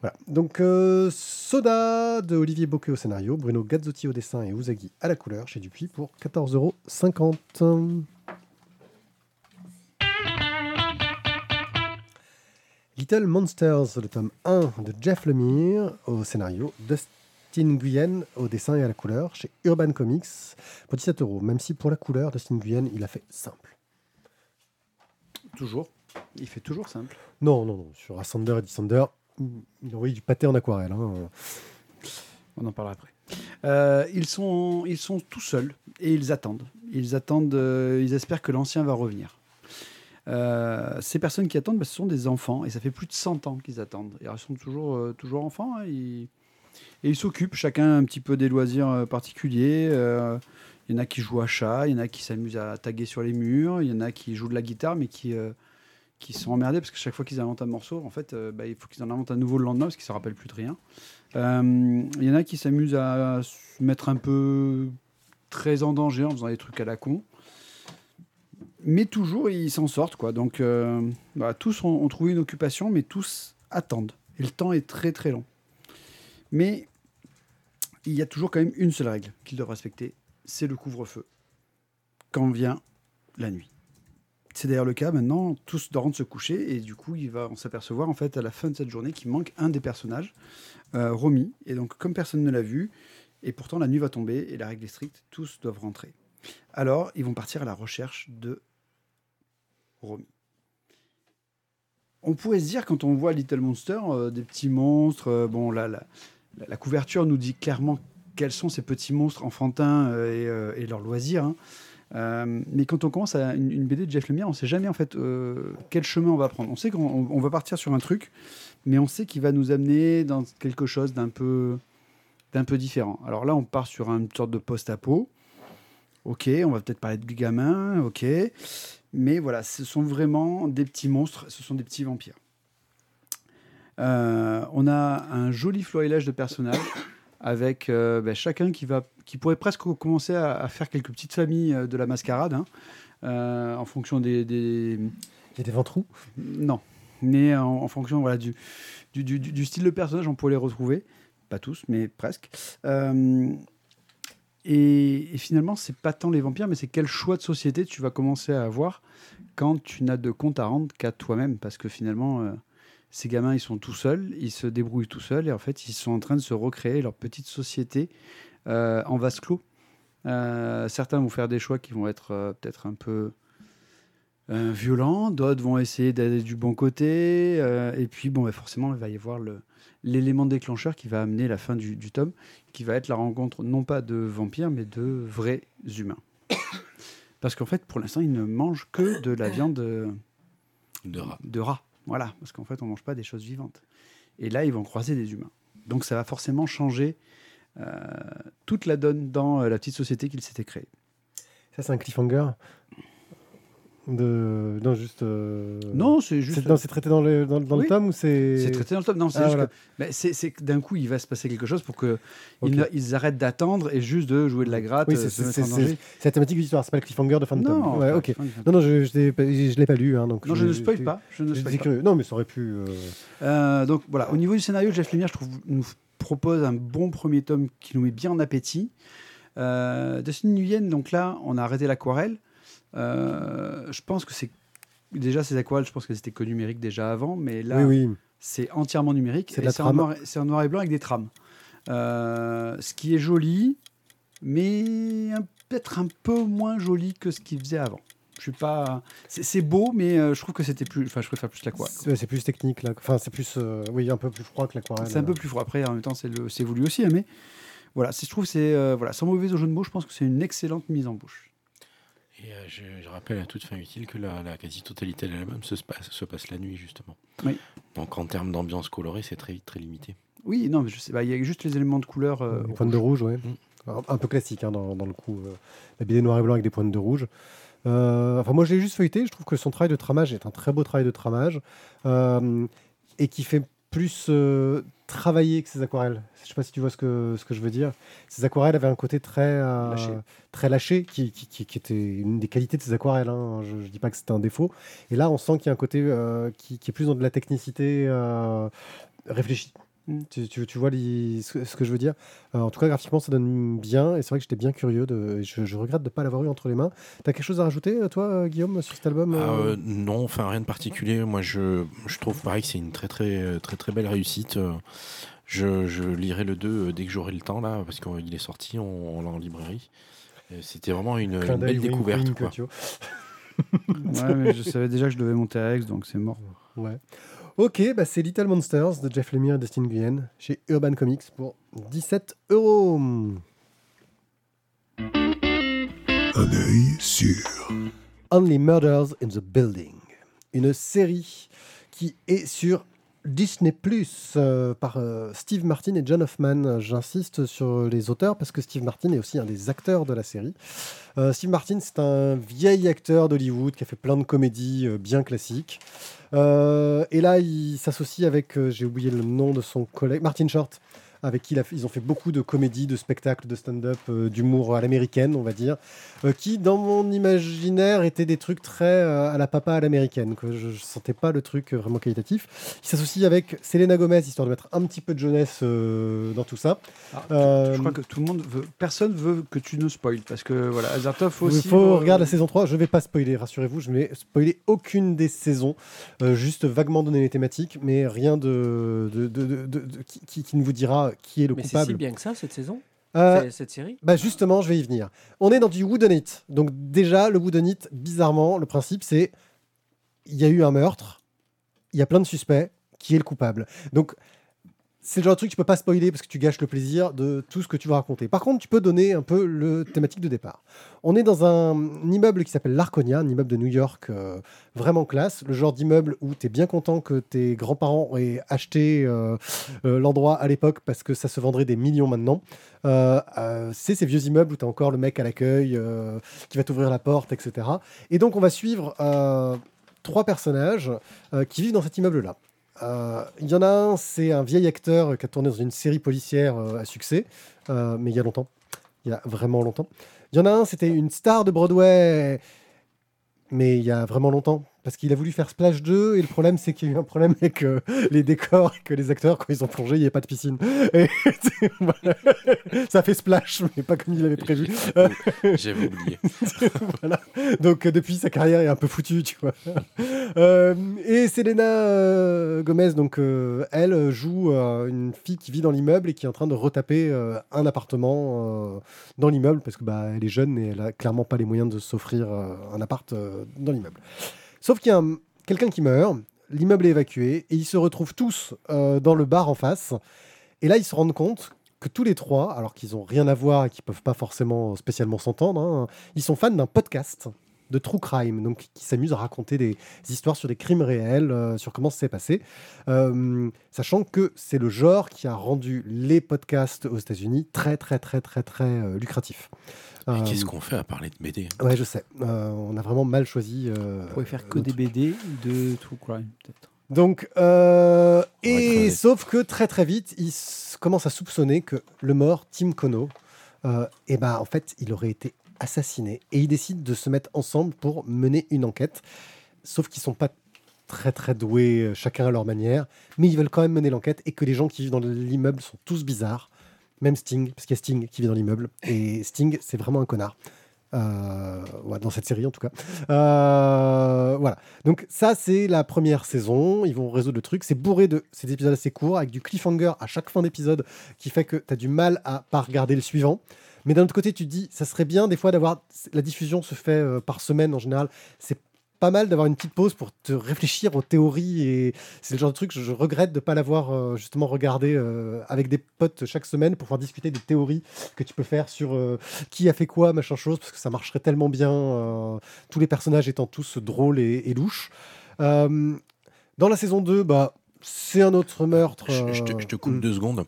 S1: voilà. Donc euh, Soda de Olivier Bocquet au scénario, Bruno Gazzotti au dessin et Uzagi à la couleur chez Dupuis pour 14,50€. Little Monsters, le tome 1 de Jeff Lemire au scénario, Dustin Nguyen au dessin et à la couleur chez Urban Comics pour 17 euros. Même si pour la couleur, Dustin Nguyen, il a fait simple.
S2: Toujours. Il fait toujours simple.
S1: Non, non, non. Sur Ascender et Descender, il a envoyé du pâté en aquarelle. hein.
S2: On en parlera après. Euh, ils, sont, ils sont tout seuls et ils attendent. Ils attendent, euh, ils espèrent que l'ancien va revenir. Euh, ces personnes qui attendent, bah, ce sont des enfants et ça fait plus de 100 ans qu'ils attendent. Et ils sont toujours, toujours enfants hein, et ils s'occupent chacun un petit peu des loisirs particuliers. Il y en a qui jouent à chat, il y en a qui s'amusent à taguer sur les murs, il y en a qui jouent de la guitare mais qui, qui sont emmerdés parce que chaque fois qu'ils inventent un morceau, en fait, euh, bah, il faut qu'ils en inventent un nouveau le lendemain parce qu'ils ne se rappellent plus de rien. Euh, Il y en a qui s'amusent à se mettre un peu très en danger en faisant des trucs à la con. Mais toujours, ils s'en sortent. quoi. Donc, euh, tous ont trouvé une occupation, mais tous attendent. Et le temps est très très long. Mais il y a toujours quand même une seule règle qu'ils doivent respecter, c'est le couvre-feu. Quand vient la nuit. C'est d'ailleurs le cas maintenant, tous doivent se coucher et du coup, il va, s'apercevoir en fait à la fin de cette journée qu'il manque un des personnages, euh, Romy. Et donc, comme personne ne l'a vu, et pourtant la nuit va tomber et la règle est stricte, tous doivent rentrer. Alors, ils vont partir à la recherche de Romy. On pourrait se dire, quand on voit Little Monster, euh, des petits monstres, euh, bon, là, la, la- couverture nous dit clairement quels sont ces petits monstres enfantins et, et leurs loisirs. hein. Euh, mais quand on commence à une, BD de Jeff Lemire, on ne sait jamais en fait euh, quel chemin on va prendre. On sait qu'on on- on va partir sur un truc, mais on sait qu'il va nous amener dans quelque chose d'un peu, d'un peu différent. Alors là, on part sur une sorte de post-apo. Ok, on va peut-être parler de gamins, ok. Mais voilà, ce sont vraiment des petits monstres, ce sont des petits vampires. Euh, on a un joli florilège de personnages avec euh, ben, chacun qui, va, qui pourrait presque commencer à, à faire quelques petites familles euh, de la mascarade hein, euh, en fonction des, des-
S1: Il y a des ventrous?
S2: Non, mais en, en fonction voilà, du, du, du- du style de personnage, on pourrait les retrouver. Pas tous, mais presque. Euh, et, et finalement, c'est pas tant les vampires, mais c'est quel choix de société tu vas commencer à avoir quand tu n'as de compte à rendre qu'à toi-même. Parce que finalement, ces gamins, ils sont tout seuls, ils se débrouillent tout seuls, et en fait, ils sont en train de se recréer leur petite société euh, en vase clos. Euh, certains vont faire des choix qui vont être euh, peut-être un peu violents, d'autres vont essayer d'aller du bon côté, et puis bon, bah, forcément, il va y avoir l'élément déclencheur qui va amener la fin du, du tome, qui va être la rencontre non pas de vampires, mais de vrais humains. Parce qu'en fait, pour l'instant, ils ne mangent que de la viande
S4: De rat.
S2: de rat. Voilà, parce qu'en fait, on mange pas des choses vivantes. Et là, ils vont croiser des humains. Donc, ça va forcément changer euh, toute la donne dans euh, la petite société qu'ils s'étaient créée.
S1: Ça, c'est un cliffhanger. De... Non, juste. euh,
S2: Non, c'est juste.
S1: C'est traité dans le, dans, dans
S2: Oui.
S1: le tome ou c'est.
S2: C'est traité dans le tome. Non, c'est
S1: Ah,
S2: juste
S1: voilà.
S2: que c'est- que d'un coup, il va se passer quelque chose pour que ils, arrêtent d'attendre et juste de jouer de la gratte,
S1: Oui,
S2: euh,
S1: c'est la thématique de l'histoire, c'est pas le cliffhanger de fin de tome.
S2: Non,
S1: Ouais, ok. Non, non, je je l'ai pas, lu. Hein, donc
S2: non, je ne spoil pas. Je ne spoil pas.
S1: Non, mais ça aurait pu. euh,
S2: Euh, donc voilà, au niveau du scénario, Jeff Lemire, je trouve, nous propose un bon premier tome qui nous met bien en appétit. Dustin Nguyen, donc là, on a arrêté l'aquarelle. Euh, je pense que c'est déjà ces aquarelles, je pense qu'elles étaient que numériques déjà avant, mais là,
S1: Oui, oui.
S2: c'est entièrement numérique.
S1: C'est
S2: en, noir, c'est en noir et blanc avec des trames. Euh, ce qui est joli, mais peut-être un peu moins joli que ce qu'il faisait avant. Je suis pas. C'est beau, mais euh, je trouve que c'était plus. Enfin, je préfère plus l'aquarelle.
S1: C'est plus technique là. Enfin, c'est plus, euh, oui, un peu plus froid que l'aquarelle.
S2: C'est un peu plus froid. Après, en même temps, c'est voulu aussi, hein, mais voilà. Je trouve c'est euh, voilà, sans mauvais au jeu de mots, je pense que c'est une excellente mise en bouche.
S4: Et euh, je, je rappelle à toute fin utile que la, la quasi-totalité de l'album se passe, se passe la nuit, justement.
S2: Oui.
S4: Donc en termes d'ambiance colorée, c'est très vite, très limité.
S2: Oui, non, mais je sais. pas, Il y a juste les éléments de couleur. euh,
S1: Des pointes de rouge, ouais.
S4: Mm.
S1: Un, un peu classique hein, dans, dans le coup. euh, la BD noir et blanc avec des pointes de rouge. Euh, enfin, moi, je l'ai juste feuilleté. Je trouve que son travail de tramage est un très beau travail de tramage euh, et qui fait plus travailler que ses aquarelles. Je sais pas si tu vois ce que, ce que je veux dire. Ses aquarelles avaient un côté très euh,
S2: Lâché.
S1: très lâché, qui, qui, qui- qui était une des qualités de ses aquarelles. hein. Je, ne dis pas que c'était un défaut. Et là, on sent qu'il y a un côté euh, qui, qui est plus dans de la technicité euh, réfléchie.
S2: Mm.
S1: Tu, tu- tu vois les- ce, ce que je veux dire Euh, En tout cas, graphiquement, ça donne bien. Et c'est vrai que j'étais bien curieux. De, je, je regrette de ne pas l'avoir eu entre les mains. Tu as quelque chose à rajouter, euh, toi, euh, Guillaume, sur cet album
S4: Ah,
S1: euh
S4: euh, non, enfin rien de particulier. Moi, je, je trouve pareil que c'est une très très très très belle réussite. Je, je lirai le 2 euh, dès que j'aurai le temps là, parce qu'il est sorti, on, on l'a en librairie. C'était vraiment une, belle découverte.
S1: wink,
S4: quoi.
S1: tu vois.
S2: Ouais, mais je savais déjà que je devais monter à Aix, donc c'est mort.
S1: Ouais. Ok, bah c'est Little Monsters de Jeff Lemire et Dustin Nguyen chez Urban Comics pour 17 euros.
S5: Un œil sûr.
S1: Only Murders in the Building, une série qui est sur Disney Plus euh, par euh, Steve Martin et John Hoffman. J'insiste sur les auteurs parce que Steve Martin est aussi un des acteurs de la série. Euh, Steve Martin, c'est un vieil acteur d'Hollywood qui a fait plein de comédies bien classiques. Euh, et là, il s'associe avec, euh, j'ai oublié le nom de son collègue, Martin Short, avec qui il ils ont fait beaucoup de comédies, de spectacles, de stand-up, euh, d'humour à l'américaine, on va dire, euh, qui, dans mon imaginaire, étaient des trucs très euh, à la papa à l'américaine, que je, je sentais pas le truc vraiment qualitatif. Il s'associe avec Selena Gomez, histoire de mettre un petit peu de jeunesse dans tout ça.
S2: Alors,
S1: Euh,
S2: Je crois que tout le monde veut, personne veut que tu nous spoiles parce que voilà, Azartov
S1: Il
S2: aussi.
S1: faut
S2: euh,
S1: regarder la saison 3, je vais pas spoiler, rassurez-vous, je vais spoiler aucune des saisons, juste vaguement donner les thématiques, mais rien de, de, de- de- de- de- qui, qui- qui ne vous dira qui est le
S3: Mais c'est
S1: coupable.
S3: si bien que ça, cette saison
S1: Euh,
S3: C'est- Cette série
S1: bah justement, je vais y venir. On est dans du whodunit. Donc déjà, le whodunit, bizarrement, le principe c'est il y a eu un meurtre, il y a plein de suspects, qui est le coupable. Donc c'est le genre de truc que tu peux pas spoiler parce que tu gâches le plaisir de tout ce que tu vas raconter. Par contre, tu peux donner un peu le thématique de départ. On est dans un, immeuble qui s'appelle l'Arconia, un immeuble de New York euh, vraiment classe, le genre d'immeuble où tu es bien content que tes grands-parents aient acheté euh, euh, l'endroit à l'époque parce que ça se vendrait des millions maintenant. C'est ces vieux immeubles où tu as encore le mec à l'accueil qui va t'ouvrir la porte, etc. Et donc, on va suivre trois personnages qui vivent dans cet immeuble-là. Euh, Il y en a un, c'est un vieil acteur qui a tourné dans une série policière euh, à succès, euh, mais il y a longtemps. Il y a vraiment longtemps. Il y en a un, c'était une star de Broadway, mais il y a vraiment longtemps. Parce qu'il a voulu faire Splash 2, et le problème, c'est qu'il y a eu un problème avec euh, les décors, et que les acteurs, quand ils ont plongé, il n'y avait pas de piscine. Et, voilà. *laughs* Ça fait Splash, mais pas comme il avait prévu.
S4: J'avais *laughs* oublié. *laughs*
S1: Voilà. Donc euh, depuis sa carrière est un peu foutue, tu vois. Euh, et Selena Gomez, donc elle joue une fille qui vit dans l'immeuble et qui est en train de retaper un appartement dans l'immeuble parce que bah elle est jeune et elle a clairement pas les moyens de s'offrir un appart dans l'immeuble. Sauf qu'il y a un- quelqu'un qui meurt, l'immeuble est évacué et ils se retrouvent tous euh, dans le bar en face. Et là ils se rendent compte que tous les trois, alors qu'ils ont rien à voir et qu'ils peuvent pas forcément spécialement s'entendre, hein, ils sont fans d'un podcast de true crime, donc qui s'amuse à raconter des histoires sur des crimes réels, euh, sur comment ça s'est passé, Euh, sachant que c'est le genre qui a rendu les podcasts aux États-Unis très très très très très euh, lucratifs.
S4: Mais
S1: Euh,
S4: Qu'est-ce qu'on fait à parler de BD
S1: Ouais, je sais. Euh, on a vraiment mal choisi. euh,
S2: On pourrait faire que des
S1: truc.
S2: BD de True Crime, peut-être.
S1: Donc, euh, et sauf que très très vite, il commence à soupçonner que le mort, Tim Kono, euh, eh ben, en fait, il aurait été assassiné. Et ils décident de se mettre ensemble pour mener une enquête. Sauf qu'ils sont pas très très doués, euh, chacun à leur manière, mais ils veulent quand même mener l'enquête et que les gens qui vivent dans l'immeuble sont tous bizarres. Même Sting, parce qu'il y a Sting qui vit dans l'immeuble. Et Sting, c'est vraiment un connard. Euh, dans cette série en tout cas. Euh, voilà. Donc ça, c'est la première saison. Ils vont résoudre le truc. C'est bourré de ces épisodes assez courts avec du cliffhanger à chaque fin d'épisode qui fait que tu as du mal à pas regarder le suivant. Mais d'un autre côté, tu te dis, ça serait bien des fois d'avoir. La diffusion se fait euh, par semaine en général. C'est pas mal d'avoir une petite pause pour te réfléchir aux théories et c'est le genre de truc que je regrette de pas l'avoir euh, justement regardé euh, avec des potes chaque semaine pour pouvoir discuter des théories que tu peux faire sur euh, qui a fait quoi machin chose parce que ça marcherait tellement bien tous les personnages étant tous drôles et, et louches dans la saison 2 bah c'est un autre meurtre
S4: Je, je te, je te coupe deux secondes.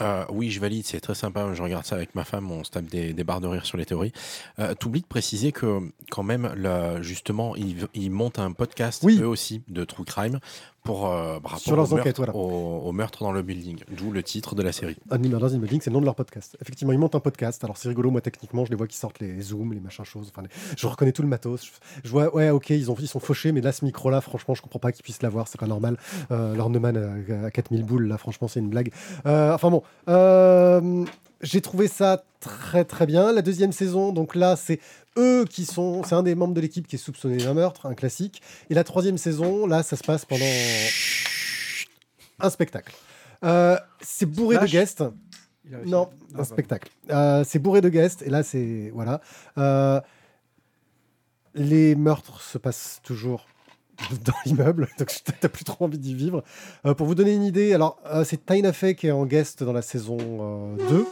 S4: Euh, oui, je valide, c'est très sympa. Je regarde ça avec ma femme, on se tape des, des barres de rire sur les théories. Euh, T'oublies de préciser que, quand même, là, justement, ils, ils montent un podcast,
S1: Oui.
S4: eux aussi, de True Crime, pour, euh,
S1: Sur leurs
S4: au, meurtre,
S1: enquêtes, voilà.
S4: au, au meurtre dans le building. D'où le titre de la série.
S1: Only Murders in the Building, c'est le nom de leur podcast. Effectivement, ils montent un podcast. Alors, c'est rigolo, moi, techniquement, je les vois qui sortent les zooms, les machins choses. Enfin, les- Je reconnais tout le matos. Je, je vois, ouais, ok, ils, ont, ils sont fauchés, mais là, ce micro-là, franchement, je comprends pas qu'ils puissent l'avoir. C'est pas normal. Euh, leur Neumann à, à 4000 boules, là, franchement, c'est une blague. Euh, enfin, bon. Euh, J'ai trouvé ça très, très bien. La deuxième saison, donc là, c'est eux qui sont. C'est un des membres de l'équipe qui est soupçonné d'un meurtre, un classique. Et la troisième saison, là, ça se passe pendant un spectacle. Euh, c'est bourré
S2: Flash
S1: de guests. Non,
S2: Ah,
S1: un
S2: bah.
S1: spectacle. Euh, c'est bourré de guests, et là, c'est. Voilà. Euh, les meurtres se passent toujours *laughs* dans l'immeuble, *laughs* donc t'as plus trop envie d'y vivre. Pour vous donner une idée, alors, c'est Tina Fey qui est en guest dans la saison euh, 2.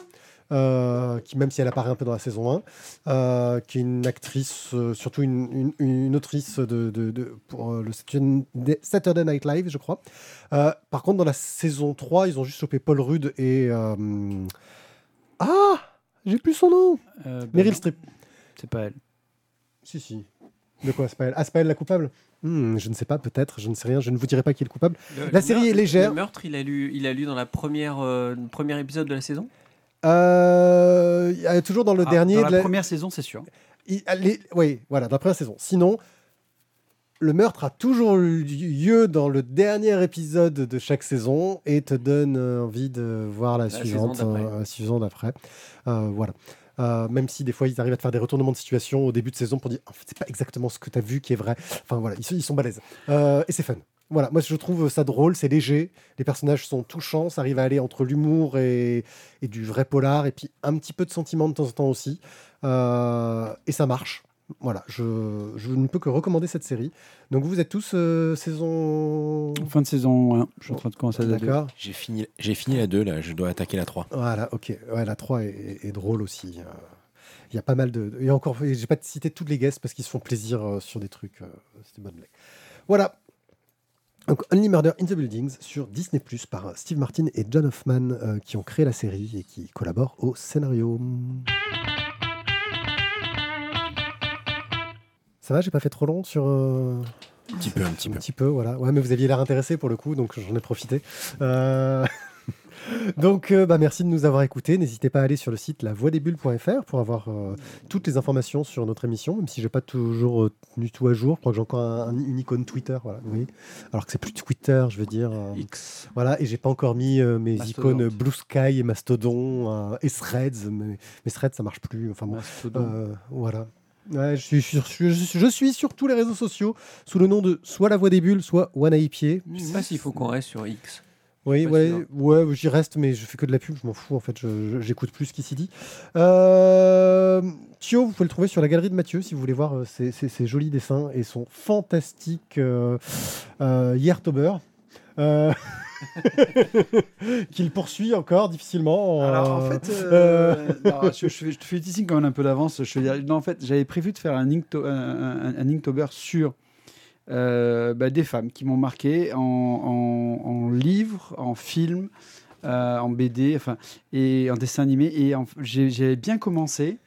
S1: Euh, qui même si elle apparaît un peu dans la saison 1, euh, qui est une actrice, euh, surtout une, une, une autrice de, de, de- pour euh, le Saturday- Night Live, je crois. Euh, par contre, dans la saison 3, ils ont juste chopé Paul Rudd et... euh, Ah J'ai plus son nom
S2: Euh, bah,
S1: Meryl Streep.
S2: C'est pas elle.
S1: Si, si. De quoi C'est pas elle? Ah, c'est pas elle la coupable? Hmm, Je ne sais pas, peut-être, je ne sais rien, je ne vous dirai pas qui est le coupable.
S3: Le-
S1: La
S3: le
S1: série
S3: meurtre-
S1: est légère.
S3: Le meurtre, il a lu, il a lu dans la première, euh, le premier épisode de la saison?
S1: Euh, toujours dans le
S2: Ah,
S1: dernier...
S2: Dans
S1: de
S2: la première saison, c'est sûr.
S1: il- les- oui, voilà, dans la première saison. Sinon, le meurtre a toujours eu lieu dans le dernier épisode de chaque saison et te donne euh, envie de voir la,
S3: La
S1: suivante,
S3: saison d'après.
S1: euh, suivante d'après. Euh, voilà. Euh, même si des fois ils arrivent à te faire des retournements de situation au début de saison pour dire en fait, c'est pas exactement ce que tu as vu qui est vrai. Enfin voilà, ils, sont- ils sont balèzes. Euh, et c'est fun. Voilà, moi je trouve ça drôle, c'est léger, les personnages sont touchants, ça arrive à aller entre l'humour et, et du vrai polar, et puis un petit peu de sentiment de temps en temps aussi. Euh, et ça marche. Voilà, je, je ne peux que recommander cette série. Donc vous êtes tous euh, saison...
S2: Fin de saison 1. Je suis en train de commencer à la deux.
S1: D'accord.
S4: J'ai fini, j'ai fini la 2, là, je dois attaquer la 3.
S1: Voilà, ok. Ouais, la 3 est, est- est drôle aussi. Il y a pas mal de. Et encore, j'ai pas cité toutes les guests parce qu'ils se font plaisir euh, sur des trucs. C'était une bonne blague. Voilà. Donc, Only Murder in the Buildings sur Disney Plus par Steve Martin et John Hoffman euh, qui ont créé la série et qui collaborent au scénario. Ça va, j'ai pas fait trop long sur. euh,
S4: Un petit peu, un petit
S1: un
S4: peu.
S1: petit peu, voilà. Ouais, mais vous aviez l'air intéressé pour le coup, donc j'en ai profité. Euh, *laughs* donc, euh, bah, merci de nous avoir écoutés. N'hésitez pas à aller sur le site lavoidesbulles.fr pour avoir euh, toutes les informations sur notre émission, même si j'ai pas toujours euh, tenu tout à jour. Je crois que j'ai encore un- un- une icône Twitter, voilà, voyez. Alors que c'est plus Twitter, je veux dire.
S3: X.
S1: voilà, et j'ai pas encore mis mes icônes Blue Sky et Mastodon et Threads, mais, mais Threads ça marche plus. Enfin bon,
S2: Mastodon.
S1: voilà. Ouais, je, suis sur, je, suis- je suis sur tous les réseaux sociaux sous le nom de soit La Voix des Bulles, soit One Pied.
S3: Je sais pas s'il faut qu'on reste sur X.
S1: Oui, ouais,
S3: sûr.
S1: ouais, j'y reste, mais je fais que de la pub, je m'en fous en fait, j'écoute plus ce qui s'y dit. Euh, Thio, vous pouvez le trouver sur la galerie de Mathieu si vous voulez voir euh, ses, ses- ses jolis dessins et son fantastique euh, euh, Yertober. Euh, *laughs* qu'il poursuit encore difficilement.
S2: Alors en fait, euh, *laughs* non, je, je fais, je te fais teasing quand même un peu d'avance. Je non, en fait, j'avais prévu de faire un, Inkto- un, un- un Inktober sur bah, des femmes qui m'ont marqué en, en, en livre, en film, euh, en BD, enfin, et en dessin animé. Et j'avais bien commencé.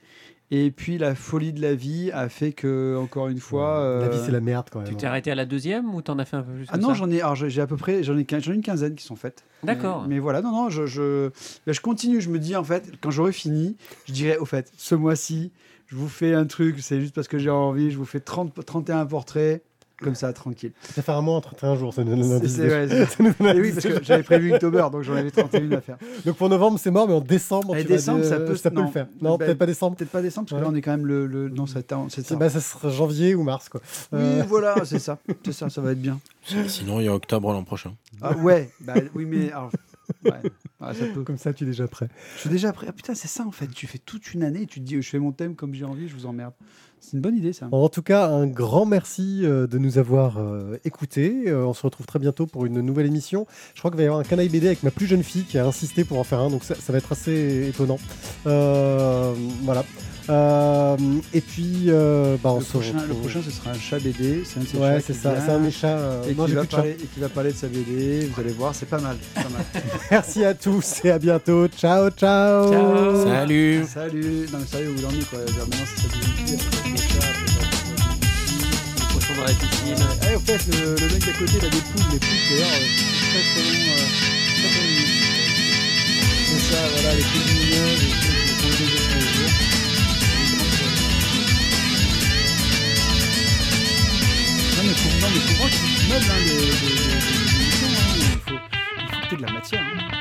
S2: Et puis la folie de la vie a fait que, encore une fois.
S1: La vie,
S2: euh,
S1: c'est la merde quand
S3: Tu
S1: même.
S3: t'es arrêté à la deuxième ou t'en as fait un peu plus
S2: Ah
S3: que
S2: non, j'en ai, alors j'ai à peu près, j'en ai, une quinzaine qui sont faites.
S3: D'accord.
S2: Mais, mais voilà, non, non, je, je, là, je continue. Je me dis, en fait, quand j'aurai fini, je dirais, au fait, ce mois-ci, je vous fais un truc, c'est juste parce que j'ai envie, je vous fais 30, 31 portraits, comme ça, tranquille.
S1: Ça fait un mois, 31 jours, ça nous donne
S2: ouais,
S1: Ça
S2: Et oui, parce que j'avais prévu October, donc j'en avais 31 à faire.
S1: Donc pour novembre, c'est mort, mais en décembre, tu vas
S2: décembre,
S1: dire,
S2: ça peut-
S1: ça peut
S2: non.
S1: le faire. Non,
S2: Ben,
S1: peut-être pas décembre.
S2: Peut-être pas décembre, parce que
S1: Ouais.
S2: là, on est quand même le. le... Non, tard- c'est
S1: bah, ça sera janvier ou mars, quoi.
S2: Oui,
S1: Euh,
S2: voilà, c'est ça. C'est ça, ça va être bien.
S4: Sinon, il y a octobre l'an prochain.
S2: Ah, ouais, bah, oui, mais. alors, ouais. Ah, ça peut.
S1: Comme ça, tu es déjà prêt.
S2: Je suis déjà prêt. Ah putain, c'est ça en fait. Tu fais toute une année et tu te dis, je fais mon thème comme j'ai envie, je vous emmerde. C'est une bonne idée ça.
S1: En tout cas, un grand merci euh, de nous avoir euh, écoutés. Euh, on se retrouve très bientôt pour une nouvelle émission. Je crois qu'il va y avoir un canaille BD avec ma plus jeune fille qui a insisté pour en faire un, donc ça, ça va être assez étonnant. Euh, voilà. Euh, et puis, euh, bah, on
S2: Le
S1: se
S2: prochain, le prochain, ce sera un chat BD. C'est un de ces
S1: Ouais,
S2: chats
S1: c'est
S2: qui
S1: ça.
S2: vient
S1: C'est un méchat. euh,
S2: Et
S1: non,
S2: qui, va parler, et qui va parler de sa BD. Vous allez voir, c'est pas mal. c'est pas mal. *laughs*
S1: Merci à tous et à bientôt. Ciao, ciao.
S3: Ciao.
S4: Salut
S2: Salut. Non mais sérieux, en est quoi Maintenant, c'est après, c'est le
S3: Poisson dans la piscine.
S2: Ah, en fait, le, le mec d'à côté, il a des poules. Les poules, d'ailleurs, euh, très très long. euh. C'est ça, voilà, les poules mignonnes, Non mais faut, non, mais hein, hein. que tu de la matière. hein.